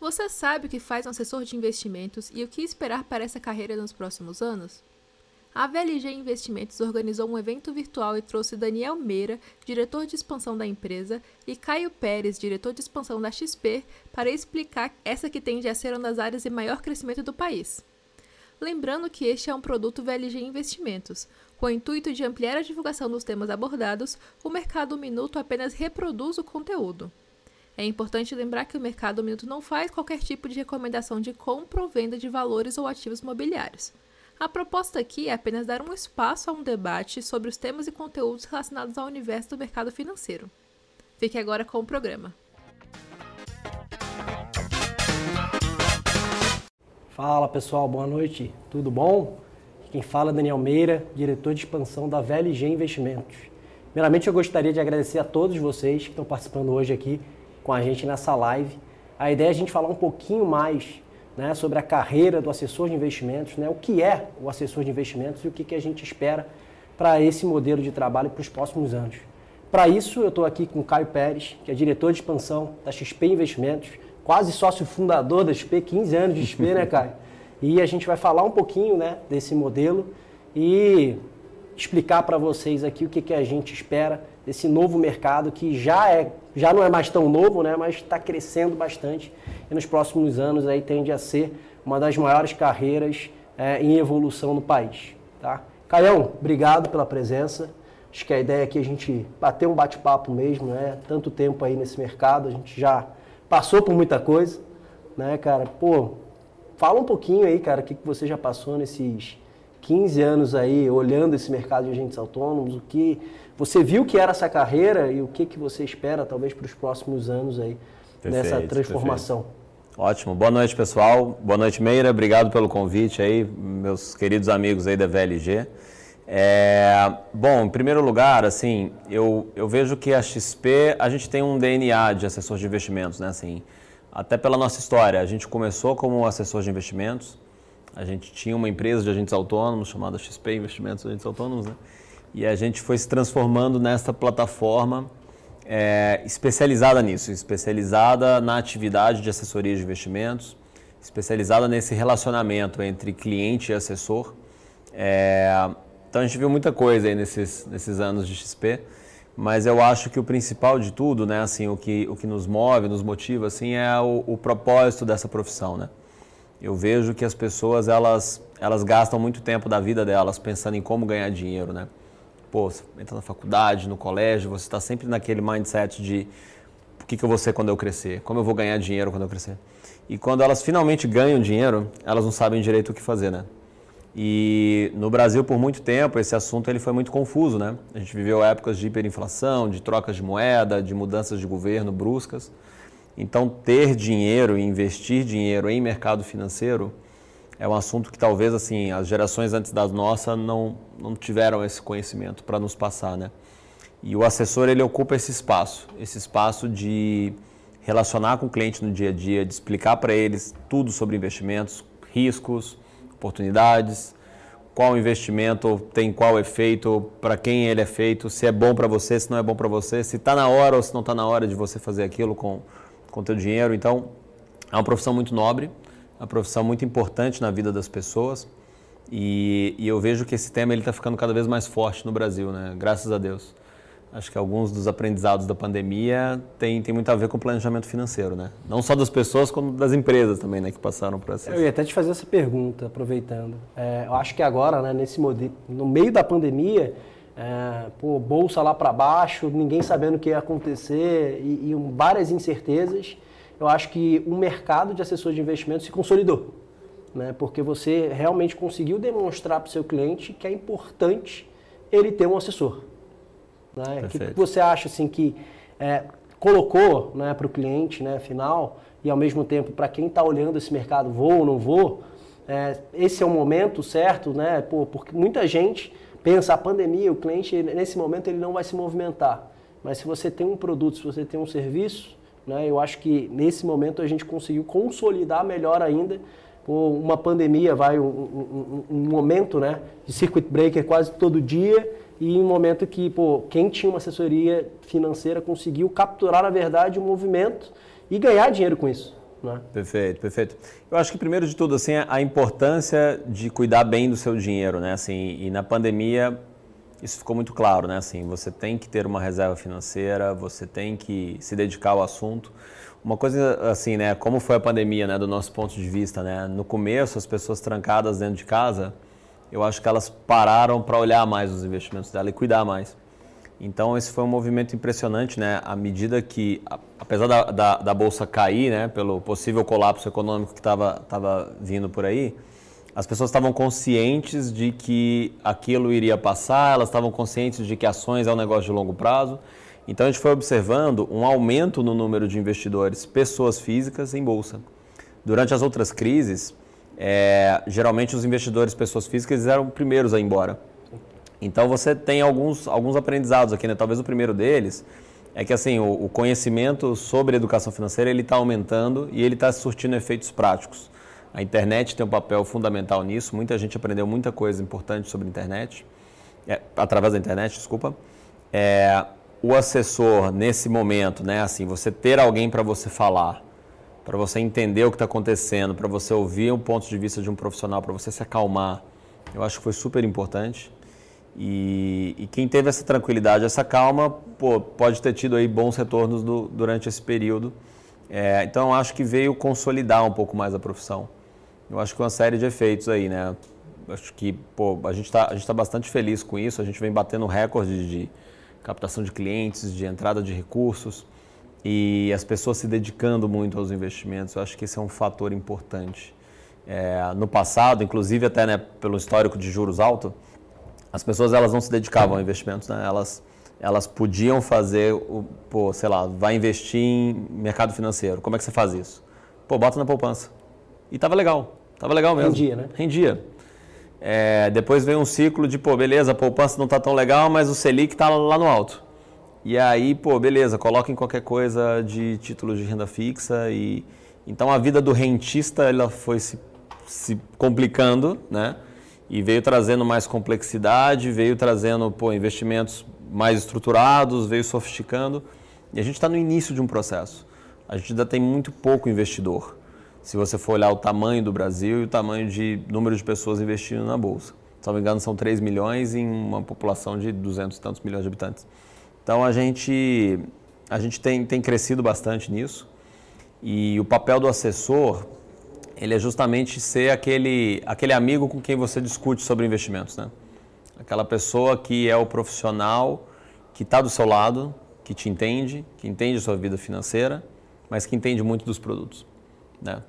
Você sabe o que faz um assessor de investimentos e o que esperar para essa carreira nos próximos anos? A VLG Investimentos organizou um evento virtual e trouxe Daniel Meira, diretor de expansão da empresa, e Caio Pérez, diretor de expansão da XP, para explicar essa que tende a ser uma das áreas de maior crescimento do país. Lembrando que este é um produto VLG Investimentos. Com o intuito de ampliar a divulgação dos temas abordados, o Mercado Minuto apenas reproduz o conteúdo. É importante lembrar que o Mercado Minuto não faz qualquer tipo de recomendação de compra ou venda de valores ou ativos mobiliários. A proposta aqui é apenas dar um espaço a um debate sobre os temas e conteúdos relacionados ao universo do mercado financeiro. Fique agora com o programa. Fala pessoal, boa noite, tudo bom? Quem fala é Daniel Meira, diretor de expansão da VLG Investimentos. Primeiramente eu gostaria de agradecer a todos vocês que estão participando hoje aqui com a gente nessa live. A ideia é a gente falar um pouquinho mais né, sobre a carreira do assessor de investimentos, né, o que é o assessor de investimentos e o que, que a gente espera para esse modelo de trabalho para os próximos anos. Para isso, eu estou aqui com o Caio Pérez, que é diretor de expansão da XP Investimentos, quase sócio fundador da XP, 15 anos de XP, né, Caio? E a gente vai falar um pouquinho né, desse modelo e explicar para vocês aqui o que, que a gente espera desse novo mercado que já é já não é mais tão novo, né, mas está crescendo bastante e nos próximos anos aí tende a ser uma das maiores carreiras é, em evolução no país. Tá? Caião, obrigado pela presença. Acho que a ideia aqui é a gente bater um bate-papo mesmo, né? Tanto tempo aí nesse mercado, a gente já passou por muita coisa, né, cara? Pô, fala um pouquinho aí, cara, o que, que você já passou nesses 15 anos aí olhando esse mercado de agentes autônomos, o que você viu que era essa carreira e o que, que você espera talvez para os próximos anos aí nessa transformação. Perfeito. Ótimo. Boa noite, pessoal. Boa noite, Meira. Obrigado pelo convite aí, meus queridos amigos aí da VLG. É, bom, em primeiro lugar, assim, eu, eu vejo que a XP, a gente tem um DNA de assessor de investimentos, né? Assim, até pela nossa história, a gente começou como assessor de investimentos, a gente tinha uma empresa de agentes autônomos chamada XP Investimentos Agentes Autônomos, né? E a gente foi se transformando nessa plataforma é, especializada nisso, especializada na atividade de assessoria de investimentos, especializada nesse relacionamento entre cliente e assessor. É, então a gente viu muita coisa aí nesses, nesses anos de XP, mas eu acho que o principal de tudo, né, assim, o que, o que nos move, nos motiva, assim, é o, o propósito dessa profissão, né? eu vejo que as pessoas elas, elas gastam muito tempo da vida delas pensando em como ganhar dinheiro, né? Pô, você entra na faculdade, no colégio, você está sempre naquele mindset de o que, que eu vou ser quando eu crescer, como eu vou ganhar dinheiro quando eu crescer. E quando elas finalmente ganham dinheiro, elas não sabem direito o que fazer, né? E no Brasil, por muito tempo, esse assunto ele foi muito confuso, né? A gente viveu épocas de hiperinflação, de trocas de moeda, de mudanças de governo bruscas. Então, ter dinheiro e investir dinheiro em mercado financeiro é um assunto que talvez assim as gerações antes das nossas não, não tiveram esse conhecimento para nos passar, né? E o assessor ele ocupa esse espaço, esse espaço de relacionar com o cliente no dia a dia, de explicar para eles tudo sobre investimentos, riscos, oportunidades, qual investimento tem qual efeito, para quem ele é feito, se é bom para você, se não é bom para você, se está na hora ou se não está na hora de você fazer aquilo com com teu dinheiro. Então, é uma profissão muito nobre, uma profissão muito importante na vida das pessoas. E, e eu vejo que esse tema ele está ficando cada vez mais forte no Brasil, né? Graças a Deus. Acho que alguns dos aprendizados da pandemia tem, tem muito a ver com o planejamento financeiro, né? Não só das pessoas, como das empresas também, né? Que passaram por essa. Eu ia até te fazer essa pergunta, aproveitando. É, eu acho que agora, né, nesse modelo, no meio da pandemia, é, pô, bolsa lá para baixo, ninguém sabendo o que ia acontecer e, e várias incertezas, eu acho que o mercado de assessor de investimentos se consolidou. Né? Porque você realmente conseguiu demonstrar para o seu cliente que é importante ele ter um assessor. Né? O que, que, você acha assim que é, colocou né, para o cliente né, final e ao mesmo tempo para quem está olhando esse mercado, vou ou não vou, é, esse é o momento certo, né? Pô, porque muita gente pensa a pandemia, o cliente nesse momento ele não vai se movimentar. Mas se você tem um produto, se você tem um serviço, né, eu acho que nesse momento a gente conseguiu consolidar melhor ainda uma pandemia, vai um, um, um, momento né, de circuit breaker quase todo dia e em um momento que, pô, quem tinha uma assessoria financeira conseguiu capturar, na verdade, o movimento e ganhar dinheiro com isso. Né? Perfeito, perfeito. Eu acho que primeiro de tudo, assim, a importância de cuidar bem do seu dinheiro, né? Assim, e na pandemia isso ficou muito claro, né? Assim, você tem que ter uma reserva financeira, você tem que se dedicar ao assunto. Uma coisa assim, né? Como foi a pandemia, né? Do nosso ponto de vista, né? No começo, as pessoas trancadas dentro de casa, eu acho que elas pararam para olhar mais os investimentos dela e cuidar mais. Então esse foi um movimento impressionante, né? À medida que, apesar da, da, da bolsa cair, né? Pelo possível colapso econômico que estava tava vindo por aí, as pessoas estavam conscientes de que aquilo iria passar, elas estavam conscientes de que ações é um negócio de longo prazo. Então a gente foi observando um aumento no número de investidores, pessoas físicas em bolsa. Durante as outras crises, é, geralmente os investidores, pessoas físicas, eram os primeiros a ir embora. Então você tem alguns, alguns aprendizados aqui, né? Talvez o primeiro deles é que assim o, o conhecimento sobre educação financeira ele está aumentando e ele está surtindo efeitos práticos. A internet tem um papel fundamental nisso. Muita gente aprendeu muita coisa importante sobre a internet, é, através da internet, desculpa. É, o assessor nesse momento, né? Assim, você ter alguém para você falar, para você entender o que está acontecendo, para você ouvir um ponto de vista de um profissional, para você se acalmar, eu acho que foi super importante. E, e, quem teve essa tranquilidade, essa calma, pô, pode ter tido aí bons retornos do, durante esse período. É, então, acho que veio consolidar um pouco mais a profissão. Eu acho que uma série de efeitos aí, né? Acho que pô, a gente está tá bastante feliz com isso. A gente vem batendo recorde de captação de clientes, de entrada de recursos e as pessoas se dedicando muito aos investimentos. Eu acho que esse é um fator importante. É, no passado, inclusive até né, pelo histórico de juros alto, as pessoas elas não se dedicavam a investimentos, né? elas, elas podiam fazer, o, pô, sei lá, vai investir em mercado financeiro. Como é que você faz isso? Pô, bota na poupança. E tava legal, tava legal mesmo. Rendia, né? Rendia. É, depois veio um ciclo de, pô, beleza, a poupança não tá tão legal, mas o Selic tá lá no alto. E aí, pô, beleza, coloca em qualquer coisa de títulos de renda fixa e... Então a vida do rentista ela foi se, se complicando, né? e veio trazendo mais complexidade, veio trazendo pô, investimentos mais estruturados, veio sofisticando. E a gente está no início de um processo. A gente ainda tem muito pouco investidor. Se você for olhar o tamanho do Brasil e o tamanho de número de pessoas investindo na Bolsa. Se não me engano, são 3 milhões em uma população de 200 e tantos milhões de habitantes. Então a gente, a gente tem, tem crescido bastante nisso. E o papel do assessor ele é justamente ser aquele, aquele amigo com quem você discute sobre investimentos, né? Aquela pessoa que é o profissional que está do seu lado, que te entende, que entende a sua vida financeira, mas que entende muito dos produtos, né?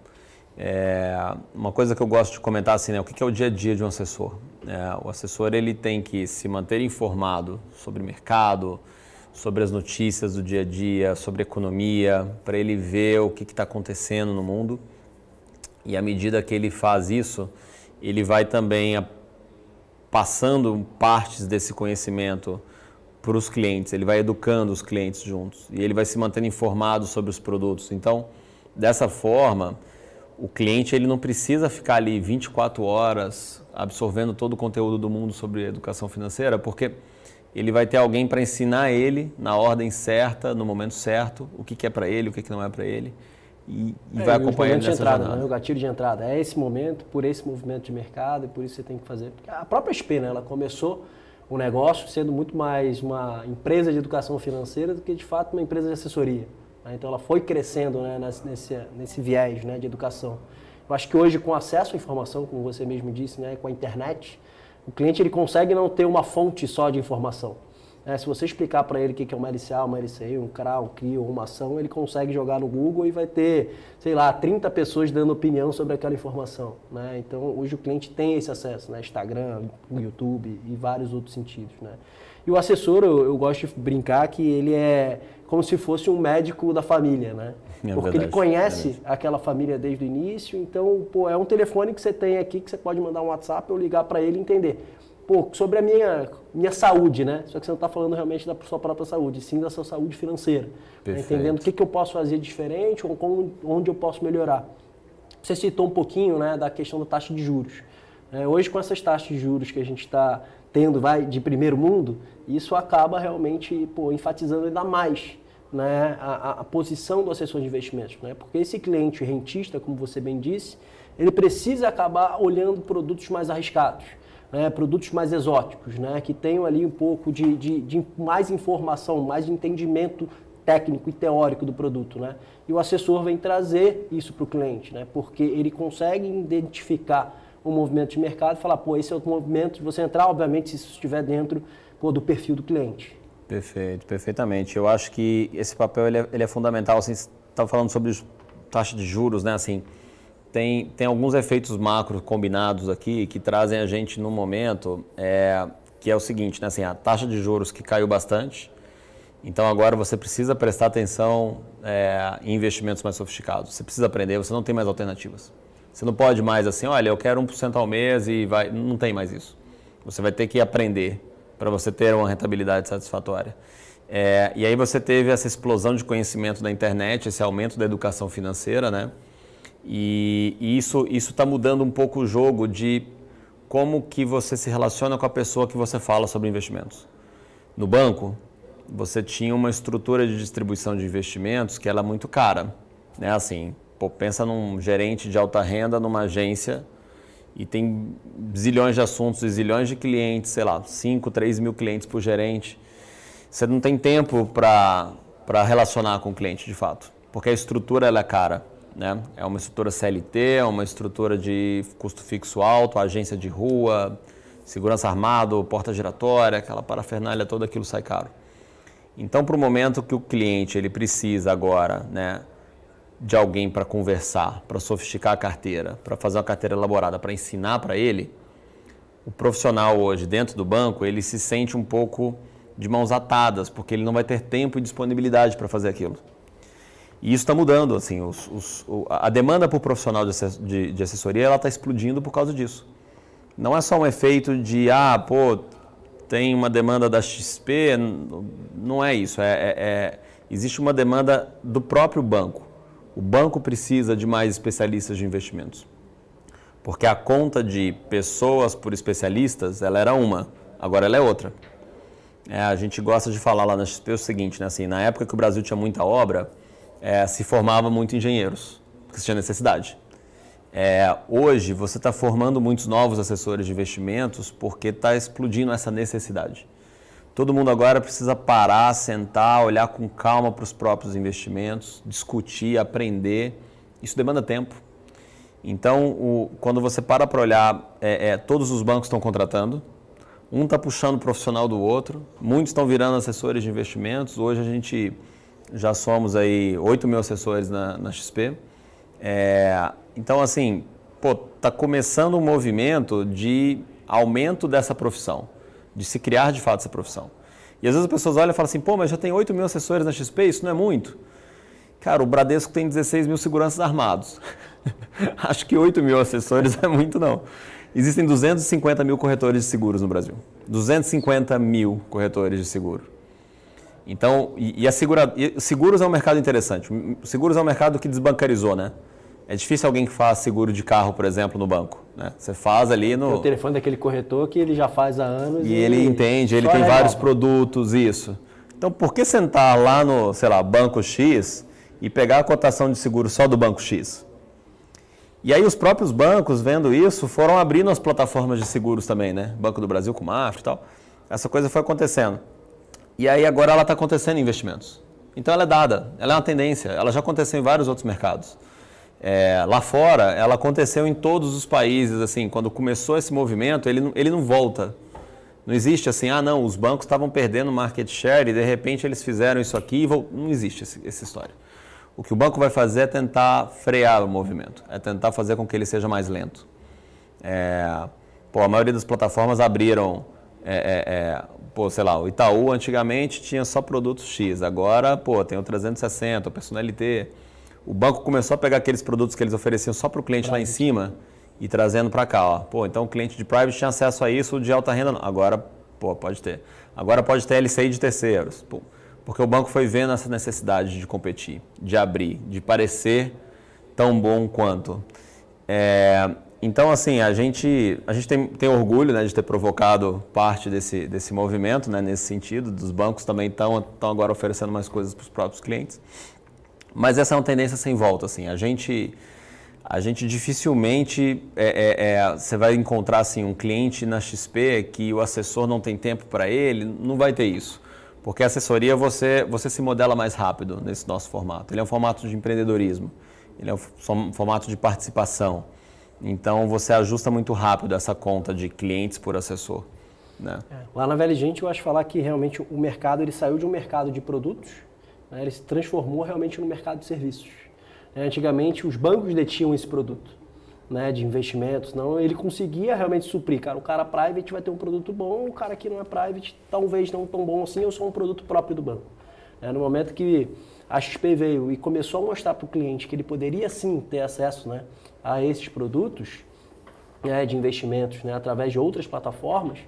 É, uma coisa que eu gosto de comentar assim, né? O que é o dia a dia de um assessor? É, o assessor ele tem que se manter informado sobre mercado, sobre as notícias do dia a dia, sobre economia, para ele ver o que está acontecendo no mundo e à medida que ele faz isso, ele vai também passando partes desse conhecimento para os clientes, ele vai educando os clientes juntos e ele vai se mantendo informado sobre os produtos. Então, dessa forma, o cliente ele não precisa ficar ali 24 horas absorvendo todo o conteúdo do mundo sobre educação financeira, porque ele vai ter alguém para ensinar ele na ordem certa, no momento certo, o que, que é para ele, o que, que não é para ele e, e é, vai acompanhando de entrada, né? o gatilho de entrada. É esse momento, por esse movimento de mercado e por isso você tem que fazer. Porque a própria SP, né, ela começou o negócio sendo muito mais uma empresa de educação financeira do que de fato uma empresa de assessoria. Né? Então ela foi crescendo né, nesse, nesse viés né, de educação. Eu acho que hoje com acesso à informação, como você mesmo disse, né, com a internet, o cliente ele consegue não ter uma fonte só de informação. É, se você explicar para ele o que é uma LCA, uma LCI, um CRA, um CRI ou uma ação, ele consegue jogar no Google e vai ter, sei lá, 30 pessoas dando opinião sobre aquela informação. Né? Então, hoje o cliente tem esse acesso, né? Instagram, YouTube e vários outros sentidos. Né? E o assessor, eu, eu gosto de brincar que ele é como se fosse um médico da família, né? É Porque verdade, ele conhece é aquela família desde o início, então, pô, é um telefone que você tem aqui que você pode mandar um WhatsApp ou ligar para ele e entender pô, sobre a minha, minha saúde, né? Só que você não está falando realmente da sua própria saúde, sim da sua saúde financeira. Tá entendendo o que, que eu posso fazer diferente ou como, onde eu posso melhorar. Você citou um pouquinho né, da questão da taxa de juros. É, hoje, com essas taxas de juros que a gente está tendo vai de primeiro mundo, isso acaba realmente pô, enfatizando ainda mais né, a, a, posição do assessor de investimentos. Né? Porque esse cliente rentista, como você bem disse, ele precisa acabar olhando produtos mais arriscados. Né, produtos mais exóticos, né, que tenham ali um pouco de, de, de mais informação, mais entendimento técnico e teórico do produto, né? E o assessor vem trazer isso para o cliente, né? Porque ele consegue identificar o movimento de mercado e falar, pô, esse é o momento de você entrar, obviamente, se isso estiver dentro pô, do perfil do cliente. Perfeito, perfeitamente. Eu acho que esse papel ele é, ele é fundamental. Assim, você estava falando sobre taxa de juros, né? Assim, tem, tem alguns efeitos macro combinados aqui que trazem a gente no momento, é, que é o seguinte, né? Assim, a taxa de juros que caiu bastante. Então agora você precisa prestar atenção é, em investimentos mais sofisticados. Você precisa aprender, você não tem mais alternativas. Você não pode mais assim, olha, eu quero 1% ao mês e vai. Não tem mais isso. Você vai ter que aprender para você ter uma rentabilidade satisfatória. É, e aí você teve essa explosão de conhecimento da internet, esse aumento da educação financeira, né? E, e isso está mudando um pouco o jogo de como que você se relaciona com a pessoa que você fala sobre investimentos. No banco, você tinha uma estrutura de distribuição de investimentos que era muito cara, né? Assim, Pô, pensa num gerente de alta renda numa agência e tem zilhões de assuntos e zilhões de clientes, sei lá, 5, 3 mil clientes por gerente. Você não tem tempo para relacionar com o cliente de fato, porque a estrutura ela é cara. Né? É uma estrutura CLT, é uma estrutura de custo fixo alto, agência de rua, segurança armado, porta giratória, aquela parafernália toda, aquilo sai caro. Então, para o momento que o cliente ele precisa agora, né, de alguém para conversar, para sofisticar a carteira, para fazer uma carteira elaborada, para ensinar para ele, o profissional hoje dentro do banco, ele se sente um pouco de mãos atadas, porque ele não vai ter tempo e disponibilidade para fazer aquilo. E isso está mudando, assim, os, os, a demanda por profissional de, de assessoria ela está explodindo por causa disso. Não é só um efeito de, ah, pô, tem uma demanda da XP, não é isso. É, é, é existe uma demanda do próprio banco. O banco precisa de mais especialistas de investimentos. Porque a conta de pessoas por especialistas, ela era uma, agora ela é outra. É, a gente gosta de falar lá na XP o seguinte, né? Assim, na época que o Brasil tinha muita obra, é, se formava muito engenheiros, porque tinha necessidade. É, hoje você está formando muitos novos assessores de investimentos porque está explodindo essa necessidade. Todo mundo agora precisa parar, sentar, olhar com calma para os próprios investimentos, discutir, aprender. Isso demanda tempo. Então, o, quando você para para olhar, é, é, todos os bancos estão contratando, um está puxando o profissional do outro, muitos estão virando assessores de investimentos. Hoje a gente já somos aí 8 mil assessores na, na XP. É, então, assim, está começando um movimento de aumento dessa profissão de se criar de fato essa profissão. E às vezes as pessoas olham e falam assim, pô, mas já tem 8 mil assessores na XP, isso não é muito? Cara, o Bradesco tem 16 mil seguranças armados. Acho que 8 mil assessores é muito não. Existem 250 mil corretores de seguros no Brasil. 250 mil corretores de seguro. Então, e, e segura, e seguros é um mercado interessante. Seguros é um mercado que desbancarizou, né? É difícil alguém que faz seguro de carro, por exemplo, no banco. Né? Você faz ali no. Tem o telefone daquele corretor que ele já faz há anos. E, e ele entende, ele tem vários produtos, isso. Então, por que sentar lá no, sei lá, banco X e pegar a cotação de seguro só do banco X? E aí os próprios bancos, vendo isso, foram abrindo as plataformas de seguros também, né? Banco do Brasil com Mafra e tal. Essa coisa foi acontecendo. E aí agora ela está acontecendo em investimentos. Então ela é dada, ela é uma tendência, ela já aconteceu em vários outros mercados. É, lá fora, ela aconteceu em todos os países. Assim, quando começou esse movimento, ele, ele não volta. Não existe assim, ah, não, os bancos estavam perdendo market share e de repente eles fizeram isso aqui não existe essa história. O que o banco vai fazer é tentar frear o movimento, é tentar fazer com que ele seja mais lento. É, pô, a maioria das plataformas abriram, é, é, é pô, sei lá, o Itaú antigamente tinha só produtos X, agora, pô, tem o 360, o Personalité o banco começou a pegar aqueles produtos que eles ofereciam só para o cliente private. lá em cima e trazendo para cá. Ó. Pô, então o cliente de private tinha acesso a isso, de alta renda não. Agora, pô, pode ter. Agora pode ter LCI de terceiros. Pô, porque o banco foi vendo essa necessidade de competir, de abrir, de parecer tão bom quanto. É, então, assim, a gente, a gente tem, tem orgulho né, de ter provocado parte desse, desse movimento, né, nesse sentido. Dos bancos também estão agora oferecendo mais coisas para os próprios clientes. Mas essa é uma tendência sem volta. Assim. A, gente, a gente dificilmente é, é, é, você vai encontrar assim, um cliente na XP que o assessor não tem tempo para ele, não vai ter isso. Porque a assessoria você, você se modela mais rápido nesse nosso formato. Ele é um formato de empreendedorismo, ele é um formato de participação. Então você ajusta muito rápido essa conta de clientes por assessor. Né? É. Lá na Velha Gente eu acho falar que realmente o mercado ele saiu de um mercado de produtos, né? ele se transformou realmente no mercado de serviços. É, antigamente os bancos detinham esse produto né, de investimentos, não, ele conseguia realmente suprir. Cara, o cara private vai ter um produto bom, o cara que não é private talvez não tão bom assim, ou só um produto próprio do banco. É, no momento que a XP veio e começou a mostrar para o cliente que ele poderia sim ter acesso né, a esses produtos né, de investimentos né, através de outras plataformas,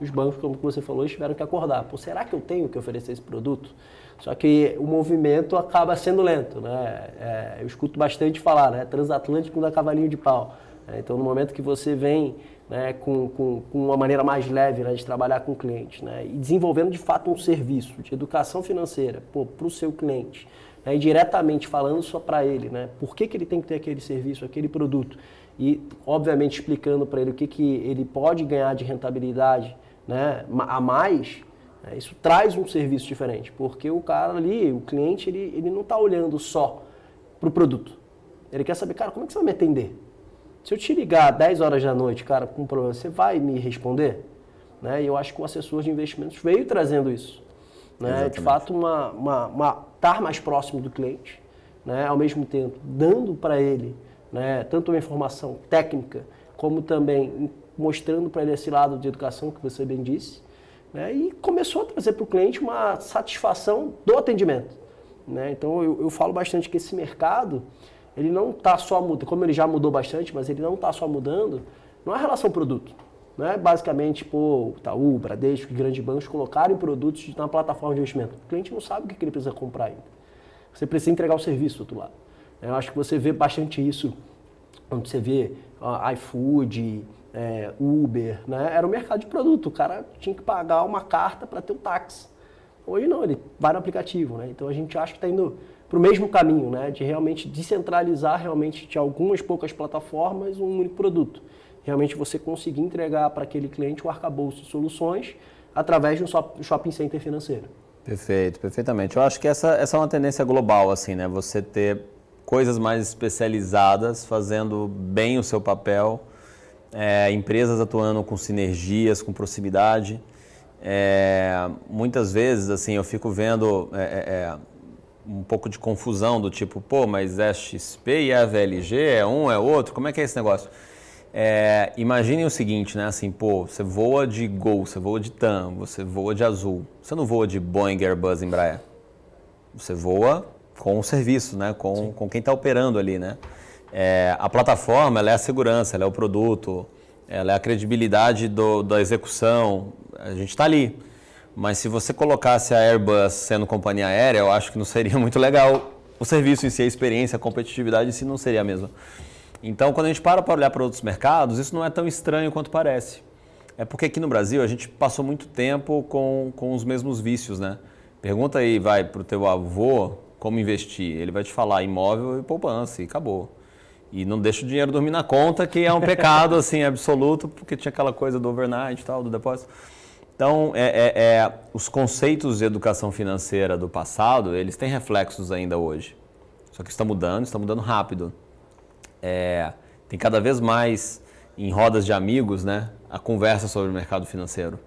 os bancos, como você falou, tiveram que acordar. Pô, será que eu tenho que oferecer esse produto? Só que o movimento acaba sendo lento. Né? É, eu escuto bastante falar, né? transatlântico da cavalinho de pau. É, então, no momento que você vem né, com, com, com, uma maneira mais leve né, de trabalhar com o cliente né, e desenvolvendo de fato um serviço de educação financeira para o seu cliente, né, e diretamente falando só para ele, né, por que, que ele tem que ter aquele serviço, aquele produto, e obviamente explicando para ele o que, que ele pode ganhar de rentabilidade né, a mais, né, isso traz um serviço diferente, porque o cara ali, o cliente, ele, ele não está olhando só para o produto. Ele quer saber, cara, como é que você vai me atender? Se eu te ligar 10 horas da noite, cara, com um problema, você vai me responder? Né? E eu acho que o assessor de investimentos veio trazendo isso. Né? De fato, uma, uma, uma, estar mais próximo do cliente, né? ao mesmo tempo dando para ele né? tanto uma informação técnica, como também mostrando para ele esse lado de educação que você bem disse, né? e começou a trazer para o cliente uma satisfação do atendimento. Né? Então, eu, eu falo bastante que esse mercado ele não está só mudando, como ele já mudou bastante, mas ele não está só mudando, não é relação produto. Não é basicamente, pô, Itaú, Bradesco, grandes bancos colocarem produtos na plataforma de investimento. O cliente não sabe o que ele precisa comprar ainda. Você precisa entregar o serviço do outro lado. Eu acho que você vê bastante isso quando você vê uh, iFood, é, Uber, né? Era um mercado de produto. O cara tinha que pagar uma carta para ter um táxi. Hoje não, ele vai no aplicativo, né? Então a gente acha que está indo para o mesmo caminho, né? De realmente descentralizar realmente de algumas poucas plataformas um único produto. Realmente você conseguir entregar para aquele cliente o arcabouço de soluções através de um shopping center financeiro. Perfeito, perfeitamente. Eu acho que essa, essa é uma tendência global, assim, né? Você ter coisas mais especializadas, fazendo bem o seu papel, é, empresas atuando com sinergias, com proximidade. É, muitas vezes, assim, eu fico vendo é, é, é um pouco de confusão do tipo, pô, mas é XP e é VLG, é um, é outro, como é que é esse negócio? É, imaginem o seguinte, né? Assim, pô, você voa de Gol, você voa de TAM, você voa de Azul. Você não voa de Boeing, Airbus, Embraer. Você voa com o serviço, né? Com, com quem está operando ali, né? É, a plataforma, é a segurança, é o produto, é a credibilidade do, da execução. A gente está ali. Mas se você colocasse a Airbus sendo companhia aérea, eu acho que não seria muito legal o serviço em si, a experiência, a competitividade em si não seria a mesma. Então, quando a gente para para olhar para outros mercados, isso não é tão estranho quanto parece. É porque aqui no Brasil a gente passou muito tempo com, com os mesmos vícios, né? Pergunta aí, vai, para o teu avô como investir. Ele vai te falar imóvel e poupança e acabou. E não deixa o dinheiro dormir na conta, que é um pecado assim absoluto, porque tinha aquela coisa do overnight e tal, do depósito. Então, é, é, é, os conceitos de educação financeira do passado, eles têm reflexos ainda hoje. Só que está mudando, está mudando rápido. É, tem cada vez mais em rodas de amigos, né, a conversa sobre o mercado financeiro.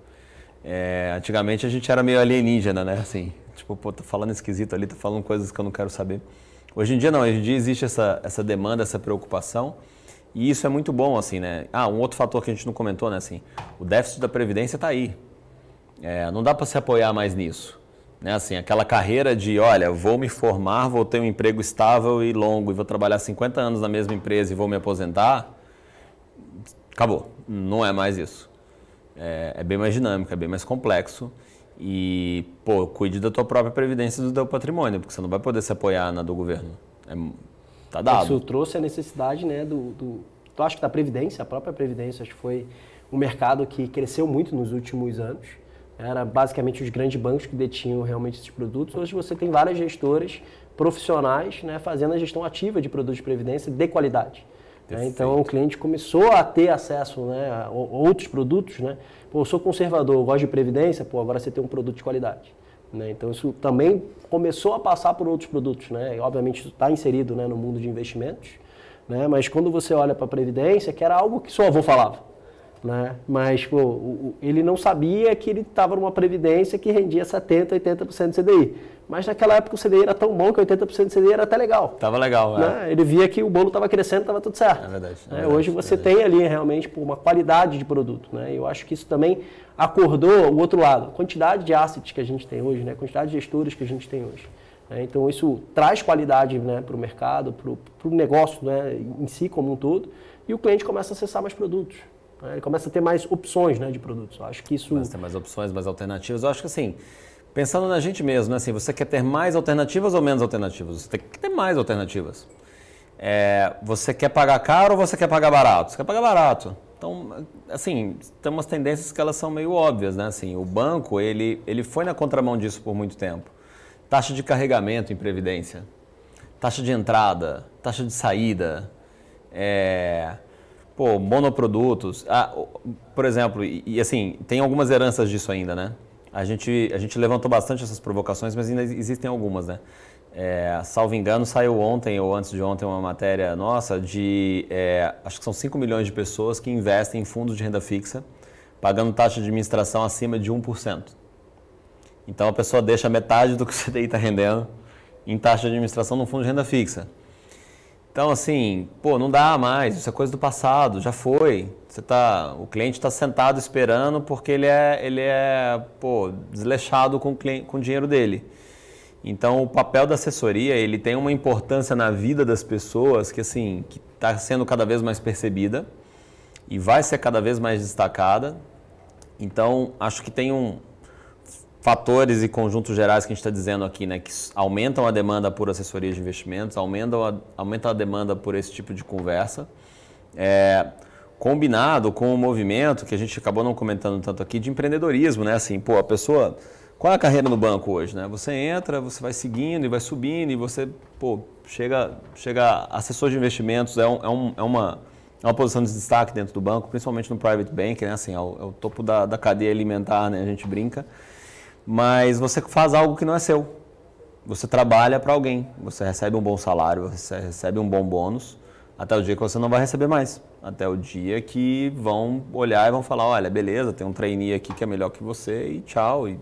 É, antigamente a gente era meio alienígena, né, assim, tipo, pô, falando esquisito ali, tô falando coisas que eu não quero saber. Hoje em dia não, hoje em dia existe essa, essa demanda, essa preocupação, e isso é muito bom, assim, né. Ah, um outro fator que a gente não comentou, né, assim, o déficit da Previdência está aí. É, não dá para se apoiar mais nisso. Né? Assim, aquela carreira de, olha, vou me formar, vou ter um emprego estável e longo e vou trabalhar 50 anos na mesma empresa e vou me aposentar, acabou. Não é mais isso. É, é bem mais dinâmico, é bem mais complexo. E, pô, cuide da tua própria previdência e do teu patrimônio, porque você não vai poder se apoiar na do governo. É, tá dado. Isso trouxe a necessidade né, do, do Eu acho que da Previdência, a própria Previdência, acho que foi um mercado que cresceu muito nos últimos anos. Era basicamente os grandes bancos que detinham realmente esses produtos. Hoje você tem várias gestoras profissionais né, fazendo a gestão ativa de produtos de previdência de qualidade. Né? Então o cliente começou a ter acesso né, a outros produtos. Né? Pô, eu sou conservador, eu gosto de previdência, pô, agora você tem um produto de qualidade. Né? Então isso também começou a passar por outros produtos. Né? E, obviamente está inserido né, no mundo de investimentos. Né? Mas quando você olha para a previdência, que era algo que seu avô falava né? Mas pô, ele não sabia que ele estava numa previdência que rendia 70%, 80% de CDI. Mas naquela época o CDI era tão bom que 80% de CDI era até legal. Tava legal, né? É. Ele via que o bolo estava crescendo, estava tudo certo. É verdade. É verdade Hoje você tem ali realmente pô, uma qualidade de produto. Né? Eu acho que isso também acordou o outro lado. A quantidade de assets que a gente tem hoje, né? a quantidade de gestores que a gente tem hoje. Né? Então isso traz qualidade né, para o mercado, para o negócio né, em si como um todo. E o cliente começa a acessar mais produtos. Ele começa a ter mais opções né, de produtos. Eu acho que isso. Começa a ter mais opções, mais alternativas. Eu acho que assim, pensando na gente mesmo, né, assim, você quer ter mais alternativas ou menos alternativas? Você tem que ter mais alternativas. É, você quer pagar caro ou você quer pagar barato? Você quer pagar barato. Então, assim, tem umas tendências que elas são meio óbvias, né? Assim, o banco, ele, ele foi na contramão disso por muito tempo. Taxa de carregamento em previdência, taxa de entrada, taxa de saída, é, pô, monoprodutos. Ah, por exemplo, e, e, assim, tem algumas heranças disso ainda, né? A gente, a gente levantou bastante essas provocações, mas ainda existem algumas, né? É, salvo engano, saiu ontem ou antes de ontem uma matéria nossa de, é, acho que são 5 milhões de pessoas que investem em fundos de renda fixa, pagando taxa de administração acima de 1%. Então a pessoa deixa metade do que o CDI está rendendo em taxa de administração no fundo de renda fixa. Então, assim, pô, não dá mais, isso é coisa do passado, já foi. Você tá, o cliente está sentado esperando porque ele é, ele é pô, desleixado com, com o dinheiro dele. Então, o papel da assessoria, ele tem uma importância na vida das pessoas que, assim, que está sendo cada vez mais percebida e vai ser cada vez mais destacada. Então, acho que tem um, fatores e conjuntos gerais que a gente está dizendo aqui, né, que aumentam a demanda por assessoria de investimentos, aumentam a, aumentam a demanda por esse tipo de conversa, é, combinado com o movimento que a gente acabou não comentando tanto aqui de empreendedorismo, né, assim, pô, a pessoa, qual é a carreira no banco hoje, né? Você entra, você vai seguindo e vai subindo e você, pô, chega, chega assessor de investimentos é, um, é, um, é uma é uma posição de destaque dentro do banco, principalmente no private bank, né? Assim, é o, é o topo da, da cadeia alimentar, né? A gente brinca mas você faz algo que não é seu. Você trabalha para alguém, você recebe um bom salário, você recebe um bom bônus, até o dia que você não vai receber mais. Até o dia que vão olhar e vão falar, olha, beleza, tem um trainee aqui que é melhor que você e tchau. E,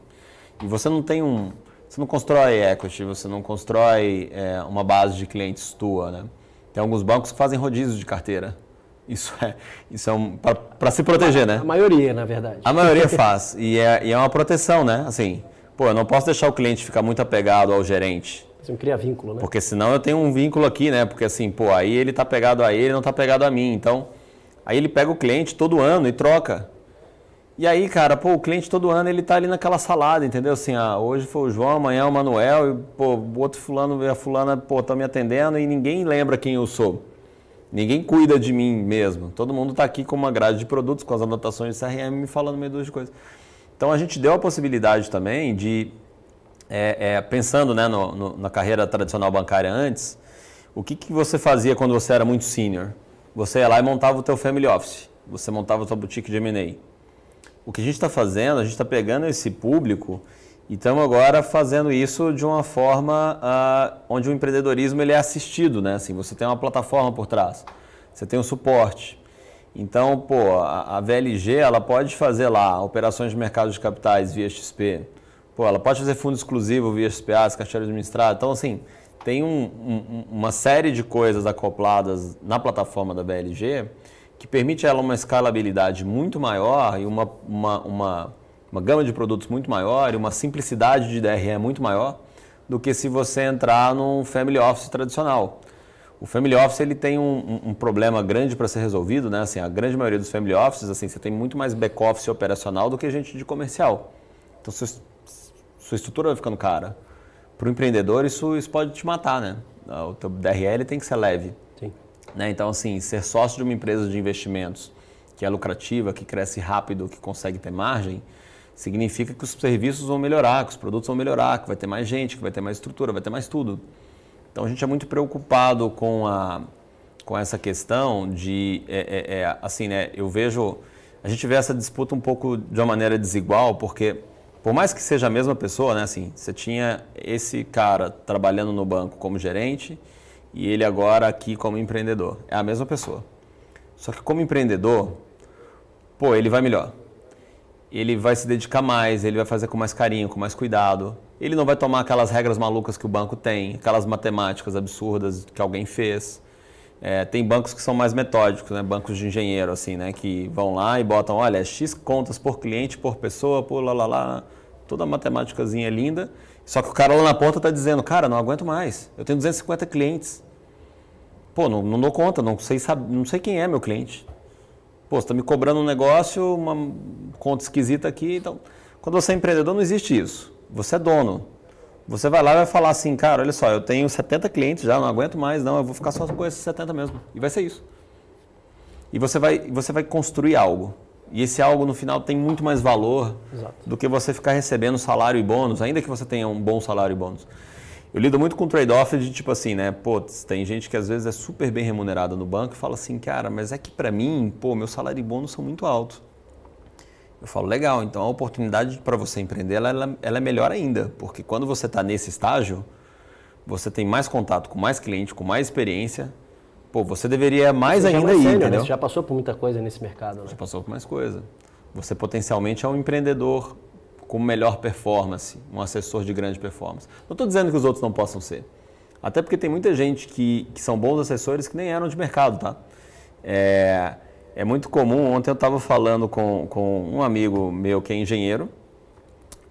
e você não tem um... Você não constrói equity, você não constrói é, uma base de clientes tua, né? Tem alguns bancos que fazem rodízio de carteira. Isso é, isso é um, para se proteger, né? A maioria, na verdade. A maioria faz. e, é, e é uma proteção, né? Assim, pô, eu não posso deixar o cliente ficar muito apegado ao gerente. Você não cria vínculo, né? Porque senão eu tenho um vínculo aqui, né? Porque assim, pô, aí ele tá pegado a ele, não tá pegado a mim. Então, aí ele pega o cliente todo ano e troca. E aí, cara, pô, o cliente todo ano ele tá ali naquela salada, entendeu? Assim, ah, hoje foi o João, amanhã é o Manuel, e pô, o outro fulano e a fulana, pô, estão me atendendo e ninguém lembra quem eu sou. Ninguém cuida de mim mesmo. Todo mundo está aqui com uma grade de produtos, com as anotações de CRM, me falando meio duas coisas. Então a gente deu a possibilidade também de, é, é, pensando né, no, no, na carreira tradicional bancária antes, o que, que você fazia quando você era muito senior? Você ia lá e montava o teu family office, você montava a tua boutique de M&A. O que a gente está fazendo, a gente está pegando esse público e estamos agora fazendo isso de uma forma uh, onde o empreendedorismo ele é assistido, né? Assim, você tem uma plataforma por trás, você tem um suporte. Então, pô, a, a VLG ela pode fazer lá operações de mercado de capitais via XP. Pô, ela pode fazer fundo exclusivo via SPAs, carteira administrada. Então, assim, tem um, um, uma série de coisas acopladas na plataforma da BLG que permite ela uma escalabilidade muito maior e uma, uma, uma uma gama de produtos muito maior e uma simplicidade de DRE muito maior do que se você entrar num family office tradicional. O family office ele tem um, um, problema grande para ser resolvido, né? Assim, a grande maioria dos family offices, assim, você tem muito mais back office operacional do que gente de comercial. Então, sua, sua estrutura vai ficando cara. Para o empreendedor, isso, isso pode te matar, né? O teu DRL tem que ser leve. Sim. Né? Então, assim, ser sócio de uma empresa de investimentos que é lucrativa, que cresce rápido, que consegue ter margem, significa que os serviços vão melhorar, que os produtos vão melhorar, que vai ter mais gente, que vai ter mais estrutura, vai ter mais tudo. Então, a gente é muito preocupado com, a, com essa questão de, é, é, é, assim, né, eu vejo, a gente vê essa disputa um pouco de uma maneira desigual, porque por mais que seja a mesma pessoa, né, assim, você tinha esse cara trabalhando no banco como gerente, e ele agora aqui como empreendedor. É a mesma pessoa. Só que como empreendedor, pô, ele vai melhor. Ele vai se dedicar mais, ele vai fazer com mais carinho, com mais cuidado. Ele não vai tomar aquelas regras malucas que o banco tem, aquelas matemáticas absurdas que alguém fez. É, tem bancos que são mais metódicos, né? bancos de engenheiro, assim, né? que vão lá e botam, olha, X contas por cliente, por pessoa, por lá, lá, lá, toda a matemáticazinha linda. Só que o cara lá na ponta está dizendo, cara, não aguento mais. Eu tenho 250 clientes. Pô, não, não dou conta, não sei, não sei quem é meu cliente. Pô, você está me cobrando um negócio, uma conta esquisita aqui. Então, quando você é empreendedor, não existe isso. Você é dono. Você vai lá e vai falar assim, cara, olha só, eu tenho 70 clientes já, não aguento mais, não, eu vou ficar só com esses 70 mesmo. E vai ser isso. E você vai, você vai construir algo. E esse algo no final tem muito mais valor Exato. do que você ficar recebendo salário e bônus, ainda que você tenha um bom salário e bônus. Eu lido muito com trade-off de tipo assim, né? Pô, tem gente que às vezes é super bem remunerada no banco e fala assim, cara, mas é que para mim, pô, meu salário e bônus são muito altos. Eu falo, legal, então a oportunidade para você empreender ela, ela, é melhor ainda, porque quando você está nesse estágio, você tem mais contato com mais cliente, com mais experiência, Pô, você deveria mais você ainda ir, né? entendeu? Você já passou por muita coisa nesse mercado, né? Já passou por mais coisa. Você potencialmente é um empreendedor com melhor performance, um assessor de grande performance. Não estou dizendo que os outros não possam ser. Até porque tem muita gente que, que são bons assessores que nem eram de mercado, tá? É, é muito comum. Ontem eu estava falando com, com um amigo meu que é engenheiro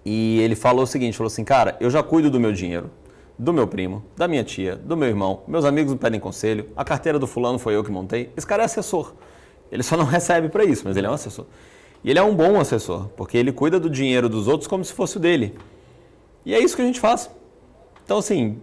e ele falou o seguinte: falou assim, cara, eu já cuido do meu dinheiro do meu primo, da minha tia, do meu irmão, meus amigos me pedem conselho, a carteira do fulano foi eu que montei. Esse cara é assessor. Ele só não recebe para isso, mas ele é um assessor. E ele é um bom assessor, porque ele cuida do dinheiro dos outros como se fosse o dele. E é isso que a gente faz. Então, assim,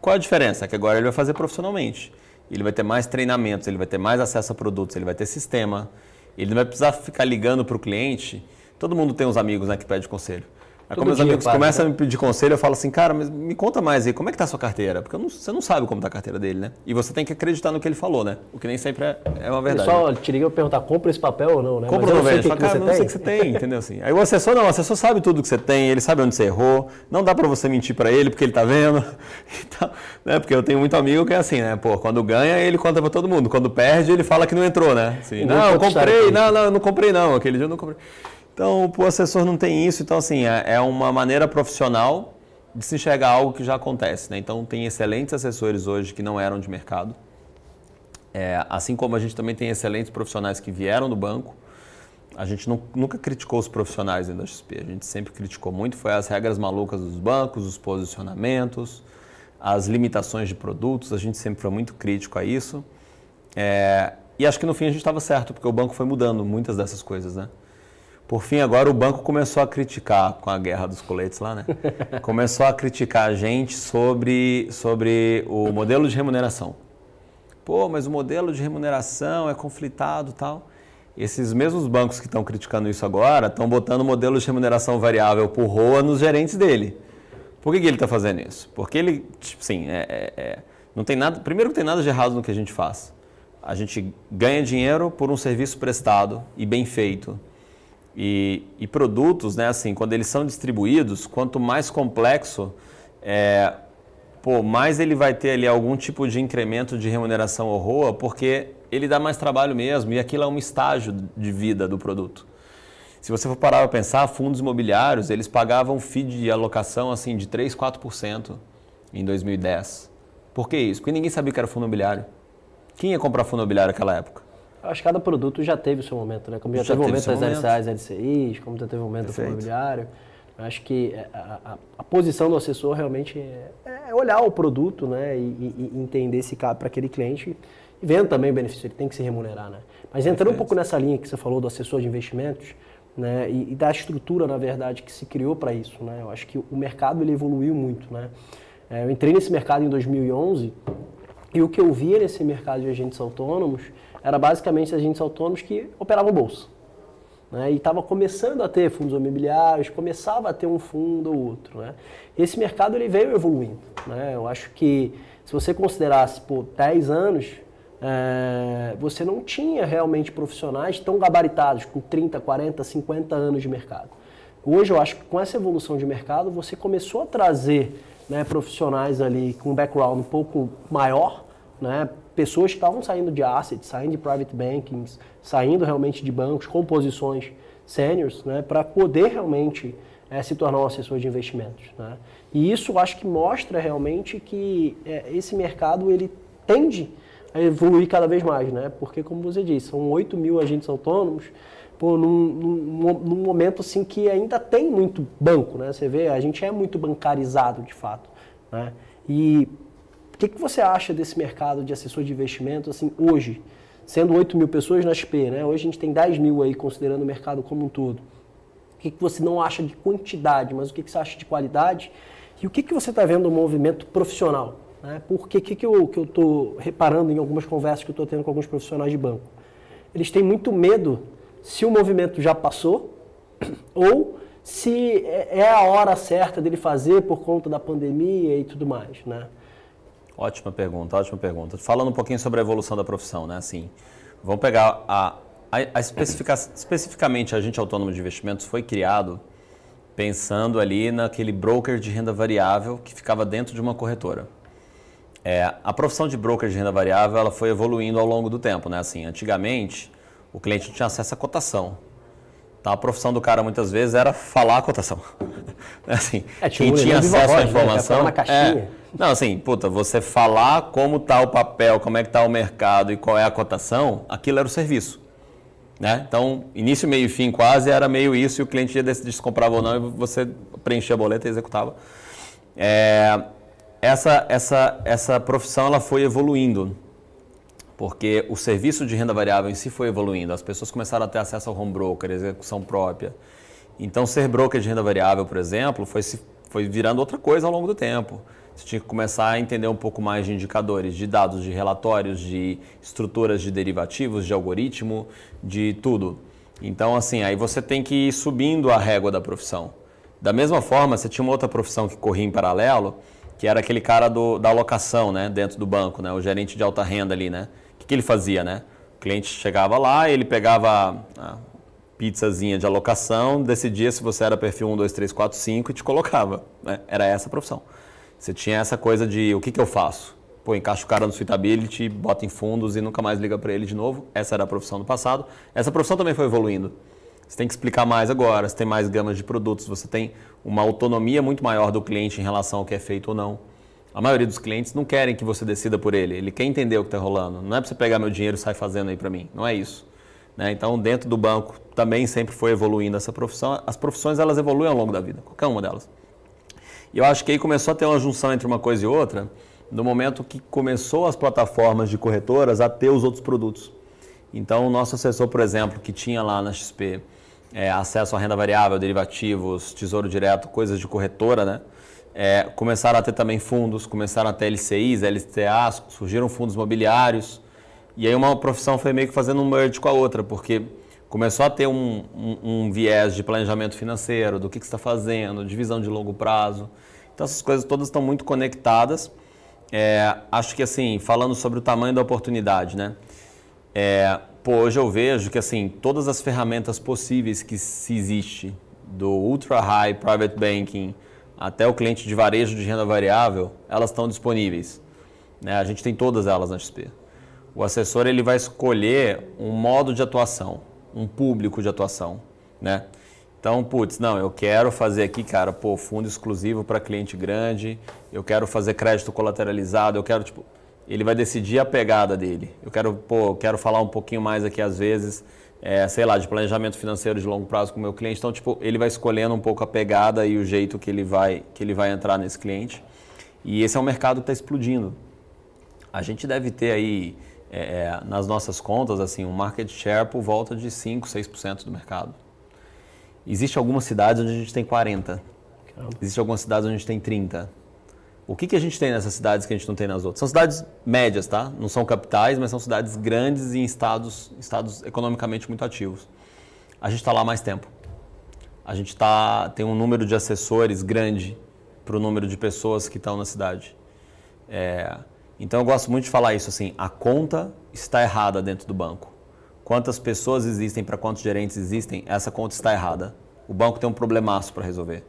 qual a diferença? É que agora ele vai fazer profissionalmente. Ele vai ter mais treinamentos, ele vai ter mais acesso a produtos, ele vai ter sistema. Ele não vai precisar ficar ligando para o cliente. Todo mundo tem uns amigos né, que pedem conselho. Aí, quando meus amigos começam né? a me pedir conselho, eu falo assim, cara, mas me conta mais aí, como é que tá a sua carteira? Porque não, você não sabe como tá a carteira dele, né? E você tem que acreditar no que ele falou, né? O que nem sempre é, é uma verdade. Só te liguei pra perguntar, compra esse papel ou não, né? Compra ou não vende? Fala, cara, não sei o que você tem, entendeu assim? Aí o assessor, não, o assessor sabe tudo que você tem, ele sabe onde você errou, não dá para você mentir para ele porque ele tá vendo. Então, né? Porque eu tenho muito amigo que é assim, né? Pô, quando ganha, ele conta para todo mundo. Quando perde, ele fala que não entrou, né? Assim, não, eu comprei, não, não, eu não comprei não, aquele dia eu não comprei. Então, o assessor não tem isso, então assim, é, é uma maneira profissional de se enxergar algo que já acontece. Né? Então, tem excelentes assessores hoje que não eram de mercado. É, assim como a gente também tem excelentes profissionais que vieram do banco. A gente nunca criticou os profissionais da XP, a gente sempre criticou muito, foi as regras malucas dos bancos, os posicionamentos, as limitações de produtos, a gente sempre foi muito crítico a isso. É, e acho que no fim a gente estava certo, porque o banco foi mudando muitas dessas coisas, né? Por fim, agora o banco começou a criticar, com a guerra dos coletes lá, né? começou a criticar a gente sobre, sobre o modelo de remuneração. Pô, mas o modelo de remuneração é conflitado tal. Esses mesmos bancos que estão criticando isso agora estão botando o modelo de remuneração variável por ROA nos gerentes dele. Por que, que ele está fazendo isso? Porque ele, tipo, sim, é, é, é, não tem nada. Primeiro, não tem nada de errado no que a gente faz. A gente ganha dinheiro por um serviço prestado e bem feito e, e, produtos, né, assim, quando eles são distribuídos, quanto mais complexo, é, pô, mais ele vai ter ali algum tipo de incremento de remuneração ou ROA, porque ele dá mais trabalho mesmo e aquilo é um estágio de vida do produto. Se você for parar para pensar, fundos imobiliários, eles pagavam FII de alocação assim de 3, 4% em 2010. Por que isso? Porque ninguém sabia que era fundo imobiliário. Quem ia comprar fundo imobiliário naquela época? Acho que cada produto já teve o seu momento, né? Como já, já teve o momento das LCAs, LCIs, como já teve o momento Perfeito. do imobiliário. Acho que é, a, a, a, posição do assessor realmente é, é olhar o produto né, e, e, e entender se cabe para aquele cliente e vendo também o benefício, ele tem que se remunerar. Né? Mas entrando Perfeito. um pouco nessa linha que você falou do assessor de investimentos né, e, e da estrutura, na verdade, que se criou para isso. Né? Eu acho que o mercado ele evoluiu muito. Né? É, eu entrei nesse mercado em 2011 E o que eu via nesse mercado de agentes autônomos era basicamente agentes autônomos que operavam bolsa. Né? E estava começando a ter fundos imobiliários, começava a ter um fundo ou outro. Né? Esse mercado ele veio evoluindo. Né? Eu acho que se você considerasse por 10 anos, é, você não tinha realmente profissionais tão gabaritados, com 30, 40, 50 anos de mercado. Hoje eu acho que com essa evolução de mercado, você começou a trazer né, profissionais ali com um background um pouco maior, né, pessoas que estavam saindo de assets, saindo de private bankings, saindo realmente de bancos com posições seniors, né, para poder realmente é, se tornar um assessor de investimentos. Né? E isso acho que mostra realmente que é, esse mercado ele tende a evoluir cada vez mais, né? porque como você disse, são 8 mil agentes autônomos, pô, num, num, num, momento assim que ainda tem muito banco, né? Você vê, a gente é muito bancarizado de fato, né? E o que, que você acha desse mercado de assessor de investimento, assim, hoje? Sendo 8 mil pessoas na XP, né? Hoje a gente tem 10 mil aí, considerando o mercado como um todo. O que, que você não acha de quantidade, mas o que, que você acha de qualidade? E o que, que você está vendo no movimento profissional? Né? Porque o que, que eu estou reparando em algumas conversas que eu estou tendo com alguns profissionais de banco? Eles têm muito medo se o movimento já passou ou se é, é a hora certa dele fazer por conta da pandemia e tudo mais, né? Ótima pergunta, ótima pergunta. Falando um pouquinho sobre a evolução da profissão, né? Assim, vamos pegar a, a, a especifica, especificamente a agente autônomo de investimentos foi criado pensando ali naquele broker de renda variável que ficava dentro de uma corretora. É, a profissão de broker de renda variável ela foi evoluindo ao longo do tempo, né? Assim, antigamente o cliente não tinha acesso à cotação. Então a profissão do cara muitas vezes era falar a cotação. assim, é, quem tinha acesso à né? informação. Né? É, não, assim, puta, você falar como está o papel, como é que está o mercado e qual é a cotação, aquilo era o serviço. Né? Então, início, meio e fim quase era meio isso e o cliente ia decidir se comprava ou não e você preenchia a boleta e executava. É, essa, essa, essa profissão ela foi evoluindo porque o serviço de renda variável em si foi evoluindo, as pessoas começaram a ter acesso ao home broker, execução própria. Então, ser broker de renda variável, por exemplo, foi, foi virando outra coisa ao longo do tempo. Você tinha que começar a entender um pouco mais de indicadores, de dados, de relatórios, de estruturas de derivativos, de algoritmo, de tudo. Então, assim, aí você tem que ir subindo a régua da profissão. Da mesma forma, você tinha uma outra profissão que corria em paralelo, que era aquele cara do, da alocação, né, dentro do banco, né, o gerente de alta renda ali, né, que, que ele fazia, né? O cliente chegava lá, ele pegava a pizzazinha de alocação, decidia se você era perfil 1, 2, 3, 4, 5 e te colocava. Né? Era essa a profissão. Você tinha essa coisa de o que, que eu faço? Pô, encaixa o cara no Suitability, bota em fundos e nunca mais liga para ele de novo. Essa era a profissão do passado. Essa profissão também foi evoluindo. Você tem que explicar mais agora, você tem mais gamas de produtos, você tem uma autonomia muito maior do cliente em relação ao que é feito ou não. A maioria dos clientes não querem que você decida por ele. Ele quer entender o que está rolando. Não é para você pegar meu dinheiro e sair fazendo aí para mim. Não é isso. Né? Então, dentro do banco também sempre foi evoluindo essa profissão. As profissões elas evoluem ao longo da vida, qualquer uma delas. E eu acho que aí começou a ter uma junção entre uma coisa e outra no momento que começou as plataformas de corretoras a ter os outros produtos. Então, o nosso assessor, por exemplo, que tinha lá na XP é, acesso à renda variável, derivativos, tesouro direto, coisas de corretora, né? É, começaram a ter também fundos, começaram a ter LCIs, LTAs, surgiram fundos imobiliários. E aí uma profissão foi meio que fazendo um merge com a outra, porque começou a ter um, um, um viés de planejamento financeiro, do que, que você está fazendo, divisão de longo prazo. Então essas coisas todas estão muito conectadas. É, acho que assim, falando sobre o tamanho da oportunidade, né? É, pô, hoje eu vejo que assim, todas as ferramentas possíveis que se existe, do ultra high private banking, até o cliente de varejo de renda variável, elas estão disponíveis. Né? A gente tem todas elas na XP. O assessor ele vai escolher um modo de atuação, um público de atuação. Né? Então, putz, não, eu quero fazer aqui, cara, pô, fundo exclusivo para cliente grande, eu quero fazer crédito colateralizado, eu quero, tipo, ele vai decidir a pegada dele. Eu quero, pô, eu quero falar um pouquinho mais aqui às vezes é, sei lá, de planejamento financeiro de longo prazo com o meu cliente. Então, tipo, ele vai escolhendo um pouco a pegada e o jeito que ele vai, que ele vai entrar nesse cliente. E esse é um mercado que está explodindo. A gente deve ter aí, é, é, nas nossas contas, assim, um market share por volta de 5, 6% do mercado. Existem algumas cidades onde a gente tem 40%. Existem algumas cidades onde a gente tem 30%. O que, que a gente tem nessas cidades que a gente não tem nas outras? São cidades médias, tá? Não são capitais, mas são cidades grandes e em estados, estados economicamente muito ativos. A gente está lá mais tempo. A gente tá, tem um número de assessores grande para o número de pessoas que estão na cidade. É, então eu gosto muito de falar isso assim, a conta está errada dentro do banco. Quantas pessoas existem para quantos gerentes existem, essa conta está errada. O banco tem um problemaço para resolver.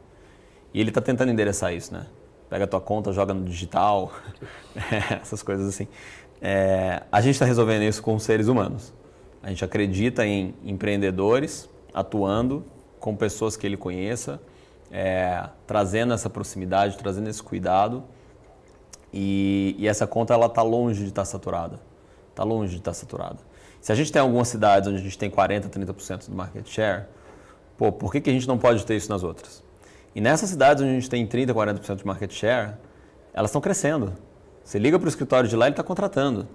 E ele está tentando endereçar isso, né? Pega a tua conta, joga no digital, essas coisas assim. É, a gente está resolvendo isso com seres humanos. A gente acredita em empreendedores atuando com pessoas que ele conheça, é, trazendo essa proximidade, trazendo esse cuidado. E, e essa conta ela está longe de estar tá saturada. Está longe de estar tá saturada. Se a gente tem algumas cidades onde a gente tem 40%, 30% do market share, pô, por que, que a gente não pode ter isso nas outras? E nessas cidades onde a gente tem 30%, 40% de market share, elas estão crescendo. Você liga para o escritório de lá, ele está contratando.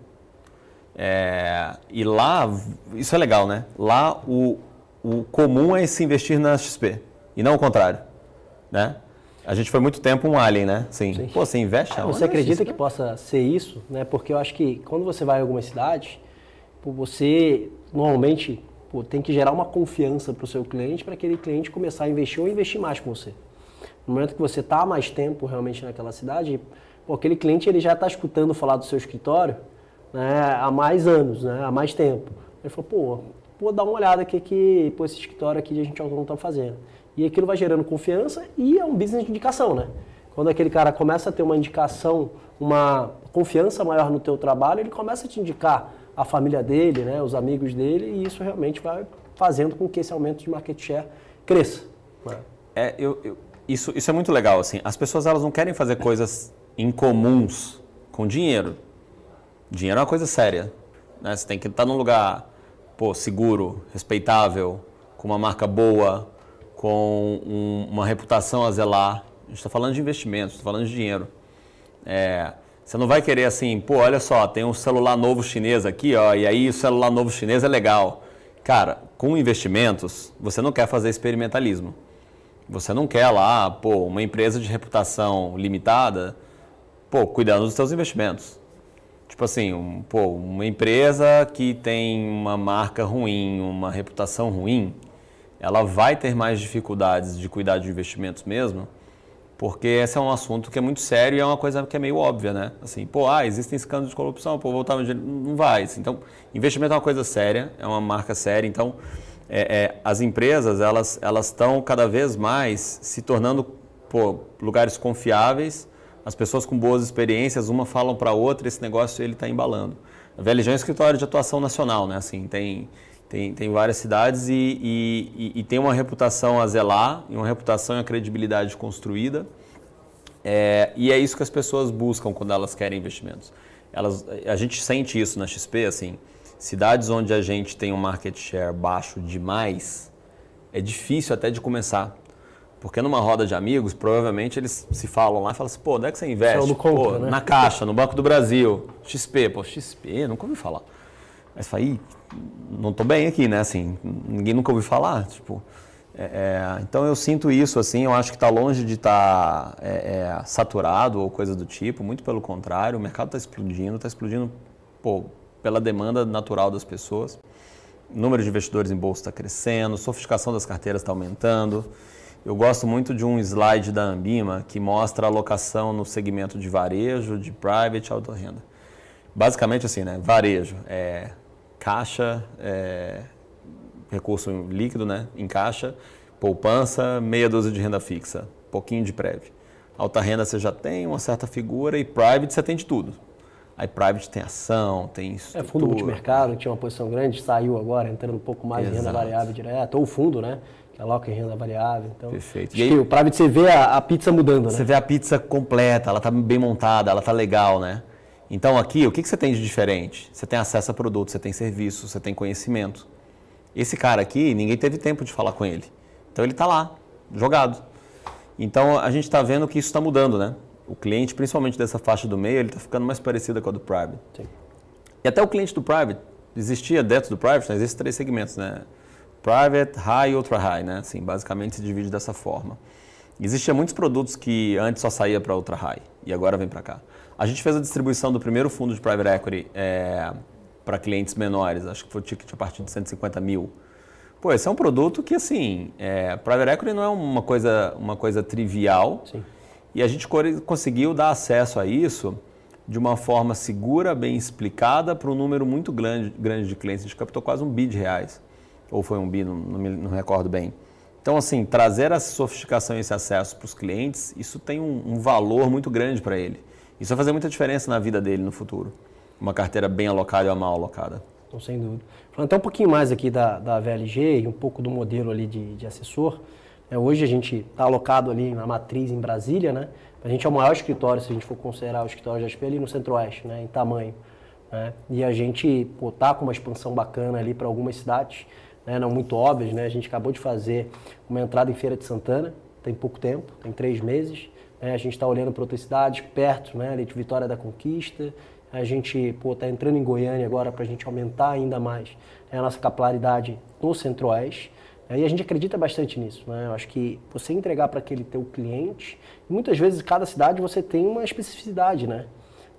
É, e lá, isso é legal, né? Lá o, o comum é se investir na XP e não o contrário, né? A gente foi muito tempo um alien, né? Sim. Sim. Pô, você investe aonde? Você acredita que possa ser isso, né? Porque eu acho que quando você vai em algumas cidades, você normalmente pô, tem que gerar uma confiança para o seu cliente para aquele cliente começar a investir ou investir mais com você. No momento que você está mais tempo realmente naquela cidade, pô, aquele cliente ele já está escutando falar do seu escritório né, há mais anos, né, há mais tempo. Ele falou, pô, vou dar uma olhada aqui que pô, esse escritório aqui de agente autônomo está fazendo. E aquilo vai gerando confiança e é um business de indicação, né? Quando aquele cara começa a ter uma indicação, uma confiança maior no teu trabalho, ele começa a te indicar a família dele, né, os amigos dele, e isso realmente vai fazendo com que esse aumento de market share cresça. Né? É, eu, eu, isso, isso é muito legal, assim. As pessoas elas não querem fazer coisas incomuns com dinheiro. Dinheiro é uma coisa séria. Né? Você tem que estar num lugar pô, seguro, respeitável, com uma marca boa, com um, uma reputação a zelar. A gente está falando de investimentos, está falando de dinheiro. É, você não vai querer assim, pô, olha só, tem um celular novo chinês aqui, ó, e aí o celular novo chinês é legal. Cara, com investimentos, você não quer fazer experimentalismo. Você não quer lá, pô, uma empresa de reputação limitada, pô, cuidando dos seus investimentos. Tipo assim, um, pô, uma empresa que tem uma marca ruim, uma reputação ruim, ela vai ter mais dificuldades de cuidar de investimentos mesmo, porque esse é um assunto que é muito sério e é uma coisa que é meio óbvia, né? Assim, pô, ah, existem escândalos de corrupção, pô, voltar no dinheiro, não vai. Então, investimento é uma coisa séria, é uma marca séria, então é, é, as empresas elas estão cada vez mais se tornando pô, lugares confiáveis, as pessoas com boas experiências, uma falam para outra, esse negócio ele está embalando. A VLG é um escritório de atuação nacional, né? Assim, tem tem, tem várias cidades e, e, e, tem uma reputação a zelar, uma reputação e uma credibilidade construída. É, e é isso que as pessoas buscam quando elas querem investimentos. Elas, a gente sente isso na XP, assim, cidades onde a gente tem um market share baixo demais, é difícil até de começar. Porque numa roda de amigos, provavelmente eles se falam lá e falam assim, pô, onde é que você investe? Conta, pô, né? Na Caixa, no Banco do Brasil, XP. Pô, XP, nunca ouvi falar. Mas falei, não estou bem aqui, né? Assim, ninguém nunca ouviu falar, tipo... É, é, então eu sinto isso, assim, eu acho que está longe de estar tá, é, é, saturado ou coisa do tipo, muito pelo contrário, o mercado está explodindo, está explodindo pô, pela demanda natural das pessoas. O número de investidores em bolsa está crescendo, a sofisticação das carteiras está aumentando. Eu gosto muito de um slide da Ambima que mostra a alocação no segmento de varejo, de private alta renda. Basicamente assim, né? Varejo é caixa, é, recurso líquido, né, em caixa, poupança, meia dúzia de renda fixa, pouquinho de prévio. Alta renda você já tem uma certa figura e private você tem de tudo. Aí private tem ação, tem estrutura. É fundo multimercado, que tinha uma posição grande, saiu agora, entrando um pouco mais Exato. em renda variável direto, ou fundo, né? Que aloca em renda variável. Então, Perfeito. E aí, o private você vê a, a, pizza mudando, né? Você vê a pizza completa, ela está bem montada, ela está legal, né? Então aqui, o que, que você tem de diferente? Você tem acesso a produtos, você tem serviço, você tem conhecimento. Esse cara aqui, ninguém teve tempo de falar com ele. Então ele está lá, jogado. Então a gente está vendo que isso está mudando, né? O cliente, principalmente dessa faixa do meio, ele está ficando mais parecido com a do private. Sim. E até o cliente do private, existia dentro do private, né? existem três segmentos, né? Private, high e ultra high, né? Assim, basicamente se divide dessa forma. Existiam muitos produtos que antes só saía para Ultra High e agora vem para cá. A gente fez a distribuição do primeiro fundo de Private Equity é, para clientes menores, acho que foi o ticket a partir de 150 mil. Pô, esse é um produto que, assim, é, Private Equity não é uma coisa, uma coisa trivial. Sim. E a gente conseguiu dar acesso a isso de uma forma segura, bem explicada, para um número muito grande, grande de clientes. A gente captou quase um bi de reais. Ou foi um bi, não, não me não recordo bem. Então, assim, trazer essa sofisticação e esse acesso para os clientes, isso tem um, um valor muito grande para ele. Isso vai fazer muita diferença na vida dele no futuro. Uma carteira bem alocada uma mal alocada. Então, sem dúvida. Falando até um pouquinho mais aqui da, da VLG e um pouco do modelo ali de, de assessor, é, hoje a gente está alocado ali na matriz em Brasília, né? A gente é o maior escritório, se a gente for considerar o escritório de SP ali no Centro-Oeste, né? Em tamanho. Né? E a gente está com uma expansão bacana ali para algumas cidades né, não muito óbvias. Né? A gente acabou de fazer uma entrada em Feira de Santana, tem pouco tempo, tem três meses. Né? A gente está olhando para outras cidades perto, né, ali de Vitória da Conquista. A gente está entrando em Goiânia agora para a gente aumentar ainda mais né, a nossa capilaridade no Centro-Oeste. Né? E a gente acredita bastante nisso. Né? Eu acho que você entregar para aquele teu cliente, muitas vezes cada cidade você tem uma especificidade, né?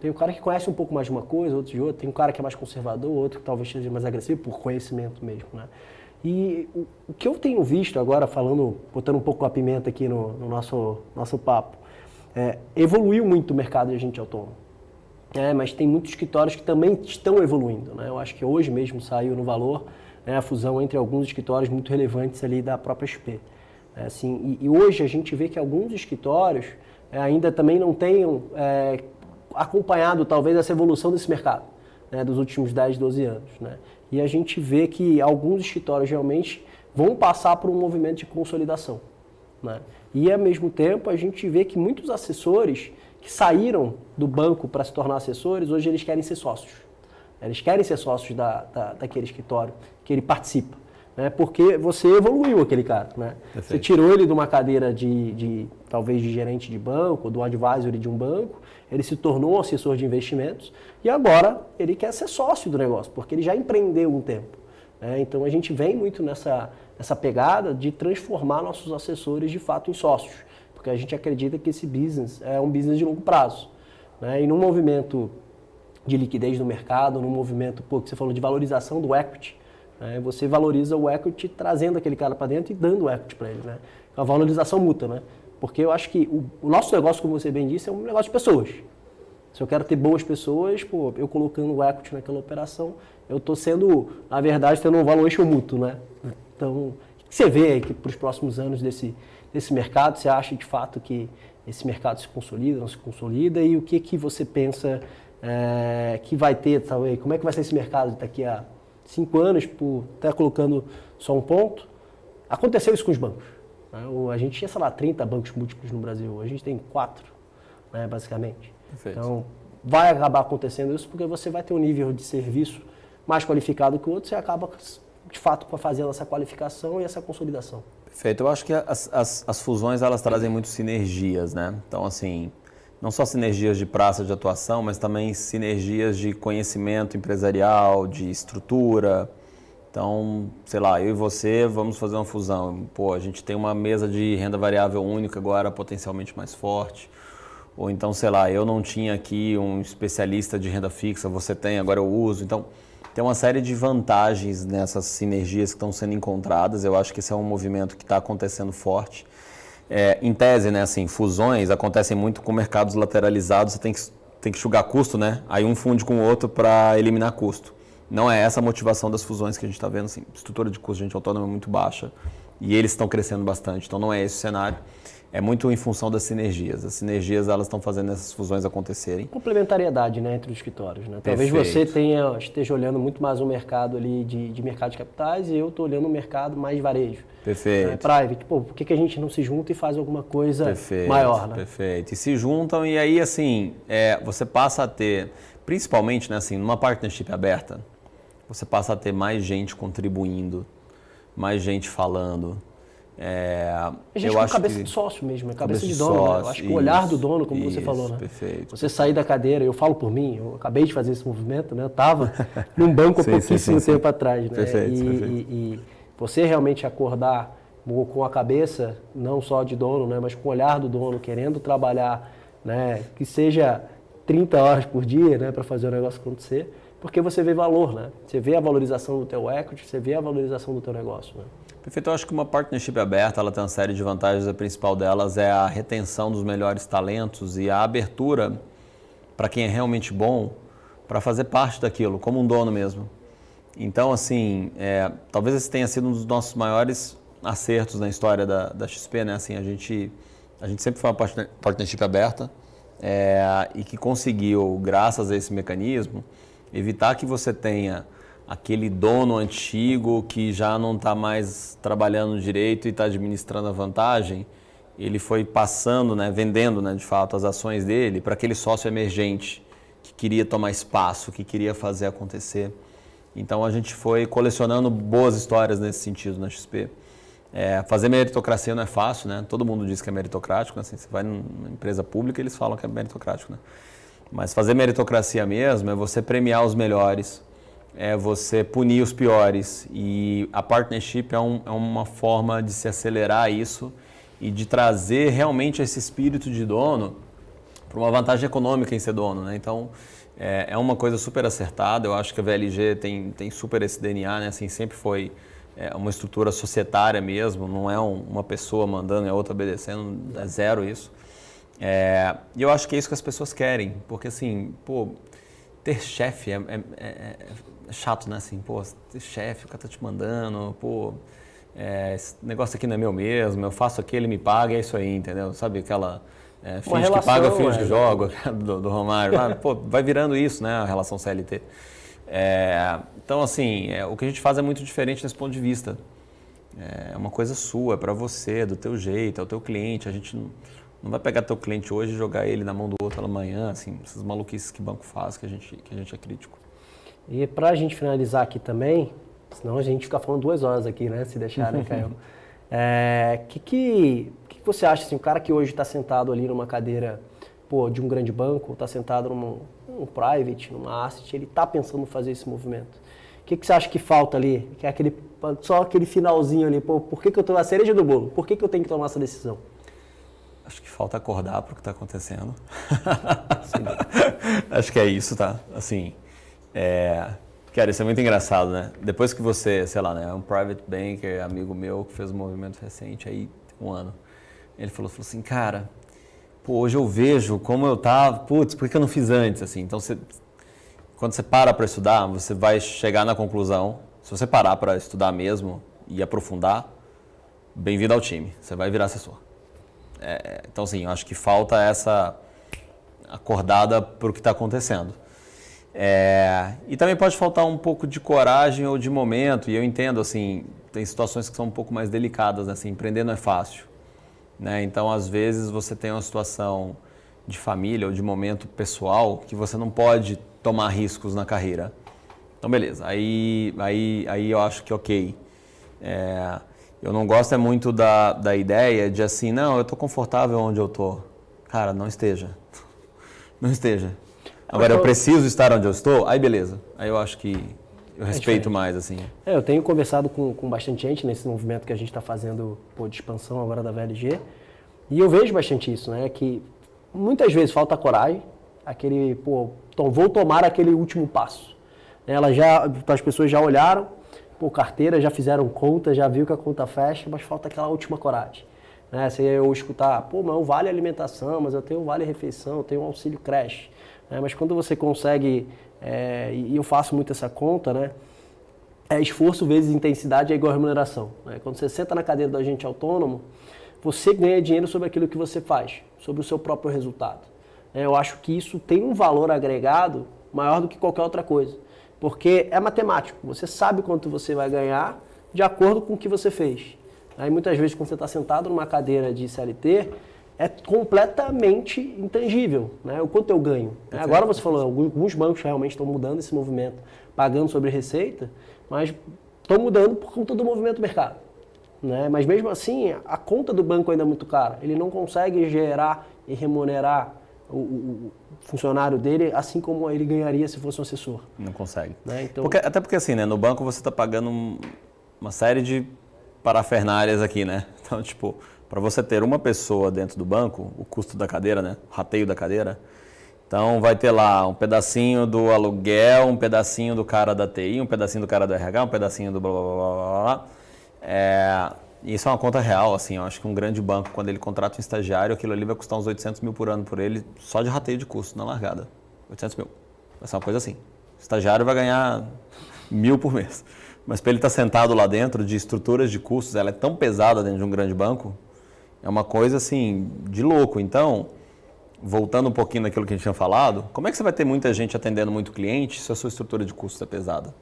Tem um cara que conhece um pouco mais de uma coisa, outro de outra. Tem um cara que é mais conservador, outro que talvez seja mais agressivo por conhecimento mesmo, né? E o, o que eu tenho visto agora, falando, botando um pouco a pimenta aqui no, no nosso, nosso papo, é, evoluiu muito o mercado de agente autônomo. É, mas tem muitos escritórios que também estão evoluindo. Né? Eu acho que hoje mesmo saiu no valor né, a fusão entre alguns escritórios muito relevantes ali da própria XP. É, assim, e, e, hoje a gente vê que alguns escritórios é, ainda também não tenham é, acompanhado talvez essa evolução desse mercado né, dos últimos 10, 12 anos. Né? E a gente vê que alguns escritórios realmente vão passar por um movimento de consolidação. Né? E ao mesmo tempo a gente vê que muitos assessores que saíram do banco para se tornar assessores, hoje eles querem ser sócios. Eles querem ser sócios da, da, daquele escritório que ele participa. Né? Porque você evoluiu aquele cara. Né? Você tirou ele de uma cadeira de, de, talvez de gerente de banco, do advisory de um banco, ele se tornou um assessor de investimentos e agora ele quer ser sócio do negócio, porque ele já empreendeu um tempo. Né? Então a gente vem muito nessa, nessa pegada de transformar nossos assessores de fato em sócios, porque a gente acredita que esse business é um business de longo prazo. Né? E num movimento de liquidez no mercado, num movimento pô, que você falou de valorização do equity, né? você valoriza o equity trazendo aquele cara para dentro e dando o equity para ele. Né? É uma valorização mútua. Né? Porque eu acho que o, o, nosso negócio, como você bem disse, é um negócio de pessoas. Se eu quero ter boas pessoas, pô, eu colocando o equity naquela operação, eu estou sendo, na verdade, tendo um valuation mútuo, né? Então, o que você vê que para os próximos anos desse, desse mercado? Você acha de fato que esse mercado se consolida, não se consolida? E o que, que você pensa é, que vai ter, talvez? Como é que vai ser esse mercado daqui a cinco anos? Por, até colocando só um ponto. Aconteceu isso com os bancos. Né? A gente tinha, sei lá, 30 bancos múltiplos no Brasil, a gente tem quatro, né, basicamente. Perfeito. Então, vai acabar acontecendo isso porque você vai ter um nível de serviço mais qualificado que o outro, você acaba, de fato, fazendo essa qualificação e essa consolidação. Perfeito. Eu acho que as, as, as fusões, elas trazem muito sinergias, né? Então, assim, não só sinergias de praça de atuação, mas também sinergias de conhecimento empresarial, de estrutura, então, sei lá, eu e você vamos fazer uma fusão. Pô, a gente tem uma mesa de renda variável única agora potencialmente mais forte. Ou então, sei lá, eu não tinha aqui um especialista de renda fixa, você tem, agora eu uso. Então, tem uma série de vantagens nessas sinergias que estão sendo encontradas. Eu acho que esse é um movimento que está acontecendo forte. É, em tese, né, assim, fusões acontecem muito com mercados lateralizados, você tem que, tem que enxugar custo, né? Aí um funde com o outro para eliminar custo. Não é essa a motivação das fusões que a gente está vendo. Assim, estrutura de custo de gente autônoma é muito baixa e eles estão crescendo bastante. Então não é esse o cenário. É muito em função das sinergias. As sinergias elas estão fazendo essas fusões acontecerem. Complementariedade né, entre os escritórios. Né? Talvez você tenha, esteja olhando muito mais o mercado ali de, de mercado de capitais e eu estou olhando o mercado mais varejo. Perfeito. Né? Private. Pô, por que, que a gente não se junta e faz alguma coisa Perfeito. maior? Né? Perfeito. E se juntam e aí assim, é, você passa a ter, principalmente né, assim, numa partnership aberta, você passa a ter mais gente contribuindo, mais gente falando. É, a gente eu com acho cabeça que... de sócio mesmo, é cabeça, cabeça de dono. Sócio, né? Eu acho que o olhar do dono, como isso, você falou, né? Perfeito. Você sair da cadeira, eu falo por mim, eu acabei de fazer esse movimento, né? Eu estava num banco há pouquíssimo sim, sim, tempo atrás, né? Perfeito, e, perfeito. E, e, você realmente acordar com a cabeça, não só de dono, né, mas com o olhar do dono, querendo trabalhar, né, que seja 30 horas por dia, né, para fazer o negócio acontecer, porque você vê valor, né? Você vê a valorização do teu equity, você vê a valorização do teu negócio, né? Perfeito. Eu acho que uma partnership aberta, ela tem uma série de vantagens. A principal delas é a retenção dos melhores talentos e a abertura para quem é realmente bom para fazer parte daquilo, como um dono mesmo. Então, assim, é, talvez esse tenha sido um dos nossos maiores acertos na história da, da XP, né? Assim, a gente, a gente sempre foi uma partnership aberta é, e que conseguiu, graças a esse mecanismo, evitar que você tenha aquele dono antigo que já não está mais trabalhando direito e está administrando a vantagem, ele foi passando, né, vendendo né, de fato as ações dele para aquele sócio emergente que queria tomar espaço, que queria fazer acontecer. Então a gente foi colecionando boas histórias nesse sentido na XP. É, fazer meritocracia não é fácil, né? Todo mundo diz que é meritocrático, né? assim, você vai numa empresa pública eles falam que é meritocrático, né? Mas fazer meritocracia mesmo é você premiar os melhores, é você punir os piores e a partnership é, um, é uma forma de se acelerar isso e de trazer realmente esse espírito de dono para uma vantagem econômica em ser dono, né? Então é, é uma coisa super acertada. Eu acho que a VLG tem, tem super esse DNA, né? Assim sempre foi é uma estrutura societária mesmo, não é um, uma pessoa mandando e a outra obedecendo, é zero isso. É, e eu acho que é isso que as pessoas querem, porque assim, pô, ter chefe é, é, é, é chato, né? Assim, pô, ter chefe, o cara tá te mandando, pô, é, esse negócio aqui não é meu mesmo, eu faço aqui, ele me paga, é isso aí, entendeu? Sabe aquela. É, finge relação, que paga, finge que joga, do, do Romário. Ah, pô, vai virando isso, né? A relação CLT. É, então, assim, é, o que a gente faz é muito diferente nesse ponto de vista. É uma coisa sua, é para você, do teu jeito, é o teu cliente. A gente não, não vai pegar teu cliente hoje e jogar ele na mão do outro amanhã, assim, essas maluquices que o banco faz, que a gente, que a gente é crítico. E para a gente finalizar aqui também, senão a gente fica falando duas horas aqui, né, se deixar, né, Caio? É, que, que, que você acha, assim, o cara que hoje está sentado ali numa cadeira pô, de um grande banco, está sentado num, num private, numa asset, ele está pensando em fazer esse movimento. O que, que você acha que falta ali? Que é aquele, só aquele finalzinho ali, pô, por que, que eu estou na cereja do bolo? Por que, que eu tenho que tomar essa decisão? Acho que falta acordar para o que está acontecendo. Acho que é isso, tá? Assim, é... Cara, isso é muito engraçado, né? Depois que você, sei lá, né, um private banker, amigo meu, que fez um movimento recente aí, um ano, ele falou, falou assim, cara, pô, hoje eu vejo como eu tava, putz, por que eu não fiz antes, assim? Então, você, quando você para para estudar, você vai chegar na conclusão, se você parar para estudar mesmo e aprofundar, bem-vindo ao time, você vai virar assessor. É, então, assim, eu acho que falta essa acordada para o que está acontecendo. É, e também pode faltar um pouco de coragem ou de momento, e eu entendo, assim, tem situações que são um pouco mais delicadas, né? assim, empreender não é fácil. Né? Então, às vezes, você tem uma situação de família ou de momento pessoal que você não pode tomar riscos na carreira. Então, beleza. Aí, aí, aí eu acho que ok. É, eu não gosto é muito da, da ideia de assim, não, eu estou confortável onde eu estou. Cara, não esteja. Não esteja. Agora, eu preciso estar onde eu estou, aí beleza. Aí eu acho que eu é respeito é mais, assim. É, eu tenho conversado com, com bastante gente nesse movimento que a gente está fazendo pô, de expansão agora da VLG. E eu vejo bastante isso, né? Que muitas vezes falta coragem, aquele, pô, então vou tomar aquele último passo. Ela já, as pessoas já olharam, pô, carteira, já fizeram conta, já viu que a conta fecha, mas falta aquela última coragem. Né? Se eu escutar, pô, mas eu vale alimentação, mas eu tenho vale refeição, eu tenho auxílio creche. Né? Mas quando você consegue, é, e eu faço muito essa conta, né? É esforço vezes intensidade é igual a remuneração. Né? Quando você senta na cadeira do agente autônomo, você ganha dinheiro sobre aquilo que você faz, sobre o seu próprio resultado. É, eu acho que isso tem um valor agregado maior do que qualquer outra coisa. Porque é matemático, você sabe quanto você vai ganhar de acordo com o que você fez. Aí muitas vezes quando você está sentado numa cadeira de CLT, é completamente intangível, né? O quanto eu ganho. É, agora você falou, alguns bancos realmente estão mudando esse movimento, pagando sobre receita, mas estão mudando por conta do movimento do mercado. Né? Mas mesmo assim, a conta do banco ainda é muito cara. Ele não consegue gerar e remunerar o, o, funcionário dele assim como ele ganharia se fosse um assessor. Não consegue. Né? Então... Porque, até porque assim, né, no banco você está pagando uma série de parafernálias aqui, né? Então, tipo, para você ter uma pessoa dentro do banco, o custo da cadeira, né? O rateio da cadeira. Então, vai ter lá um pedacinho do aluguel, um pedacinho do cara da TI, um pedacinho do cara do RH, um pedacinho do blá blá blá blá blá. É, isso é uma conta real, assim, eu acho que um grande banco, quando ele contrata um estagiário, aquilo ali vai custar uns 800 mil por ano por ele, só de rateio de custo na largada. 800 mil. Vai ser uma coisa assim. O estagiário vai ganhar mil por mês. Mas para ele estar tá sentado lá dentro de estruturas de custos, ela é tão pesada dentro de um grande banco, é uma coisa assim de louco. Então, voltando um pouquinho naquilo que a gente tinha falado, como é que você vai ter muita gente atendendo muito cliente se a sua estrutura de custos é pesada?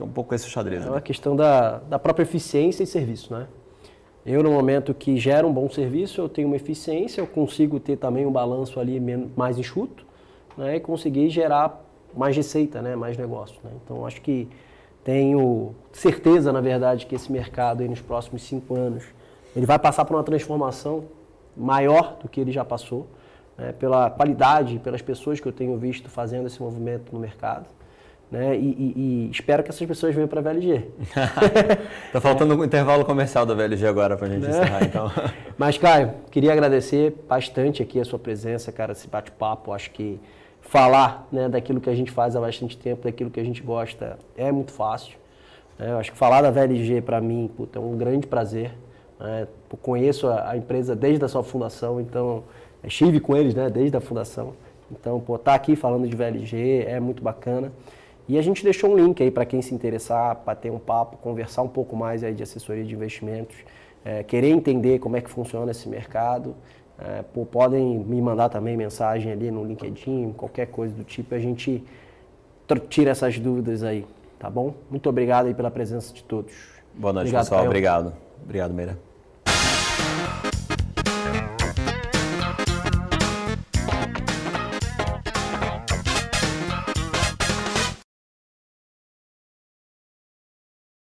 É um pouco esse xadrez. É uma né? questão da, da própria eficiência e serviço, né? Eu, no momento que gero um bom serviço, eu tenho uma eficiência, eu consigo ter também um balanço ali mais enxuto né, e conseguir gerar mais receita, né, mais negócio. Né? Então, acho que tenho certeza, na verdade, que esse mercado aí nos próximos cinco anos ele vai passar por uma transformação maior do que ele já passou, né, pela qualidade, pelas pessoas que eu tenho visto fazendo esse movimento no mercado. Né? E, e, e, espero que essas pessoas venham para a VLG. Está faltando um intervalo comercial da VLG agora para a gente né? encerrar, então. Mas, Caio, queria agradecer bastante aqui a sua presença, cara, esse bate-papo. Acho que falar né, daquilo que a gente faz há bastante tempo, daquilo que a gente gosta, é muito fácil. Né? Eu acho que falar da VLG para mim puta, é um grande prazer. Né? Conheço a, a, empresa desde a sua fundação, então estive com eles né, desde a fundação. Então, estar tá aqui falando de VLG é muito bacana. E a gente deixou um link aí para quem se interessar, para ter um papo, conversar um pouco mais aí de assessoria de investimentos, é, querer entender como é que funciona esse mercado. É, pô, podem me mandar também mensagem ali no LinkedIn, qualquer coisa do tipo, a gente tira essas dúvidas aí, tá bom? Muito obrigado aí pela presença de todos. Boa noite, obrigado, pessoal. Obrigado. Obrigado, Meira.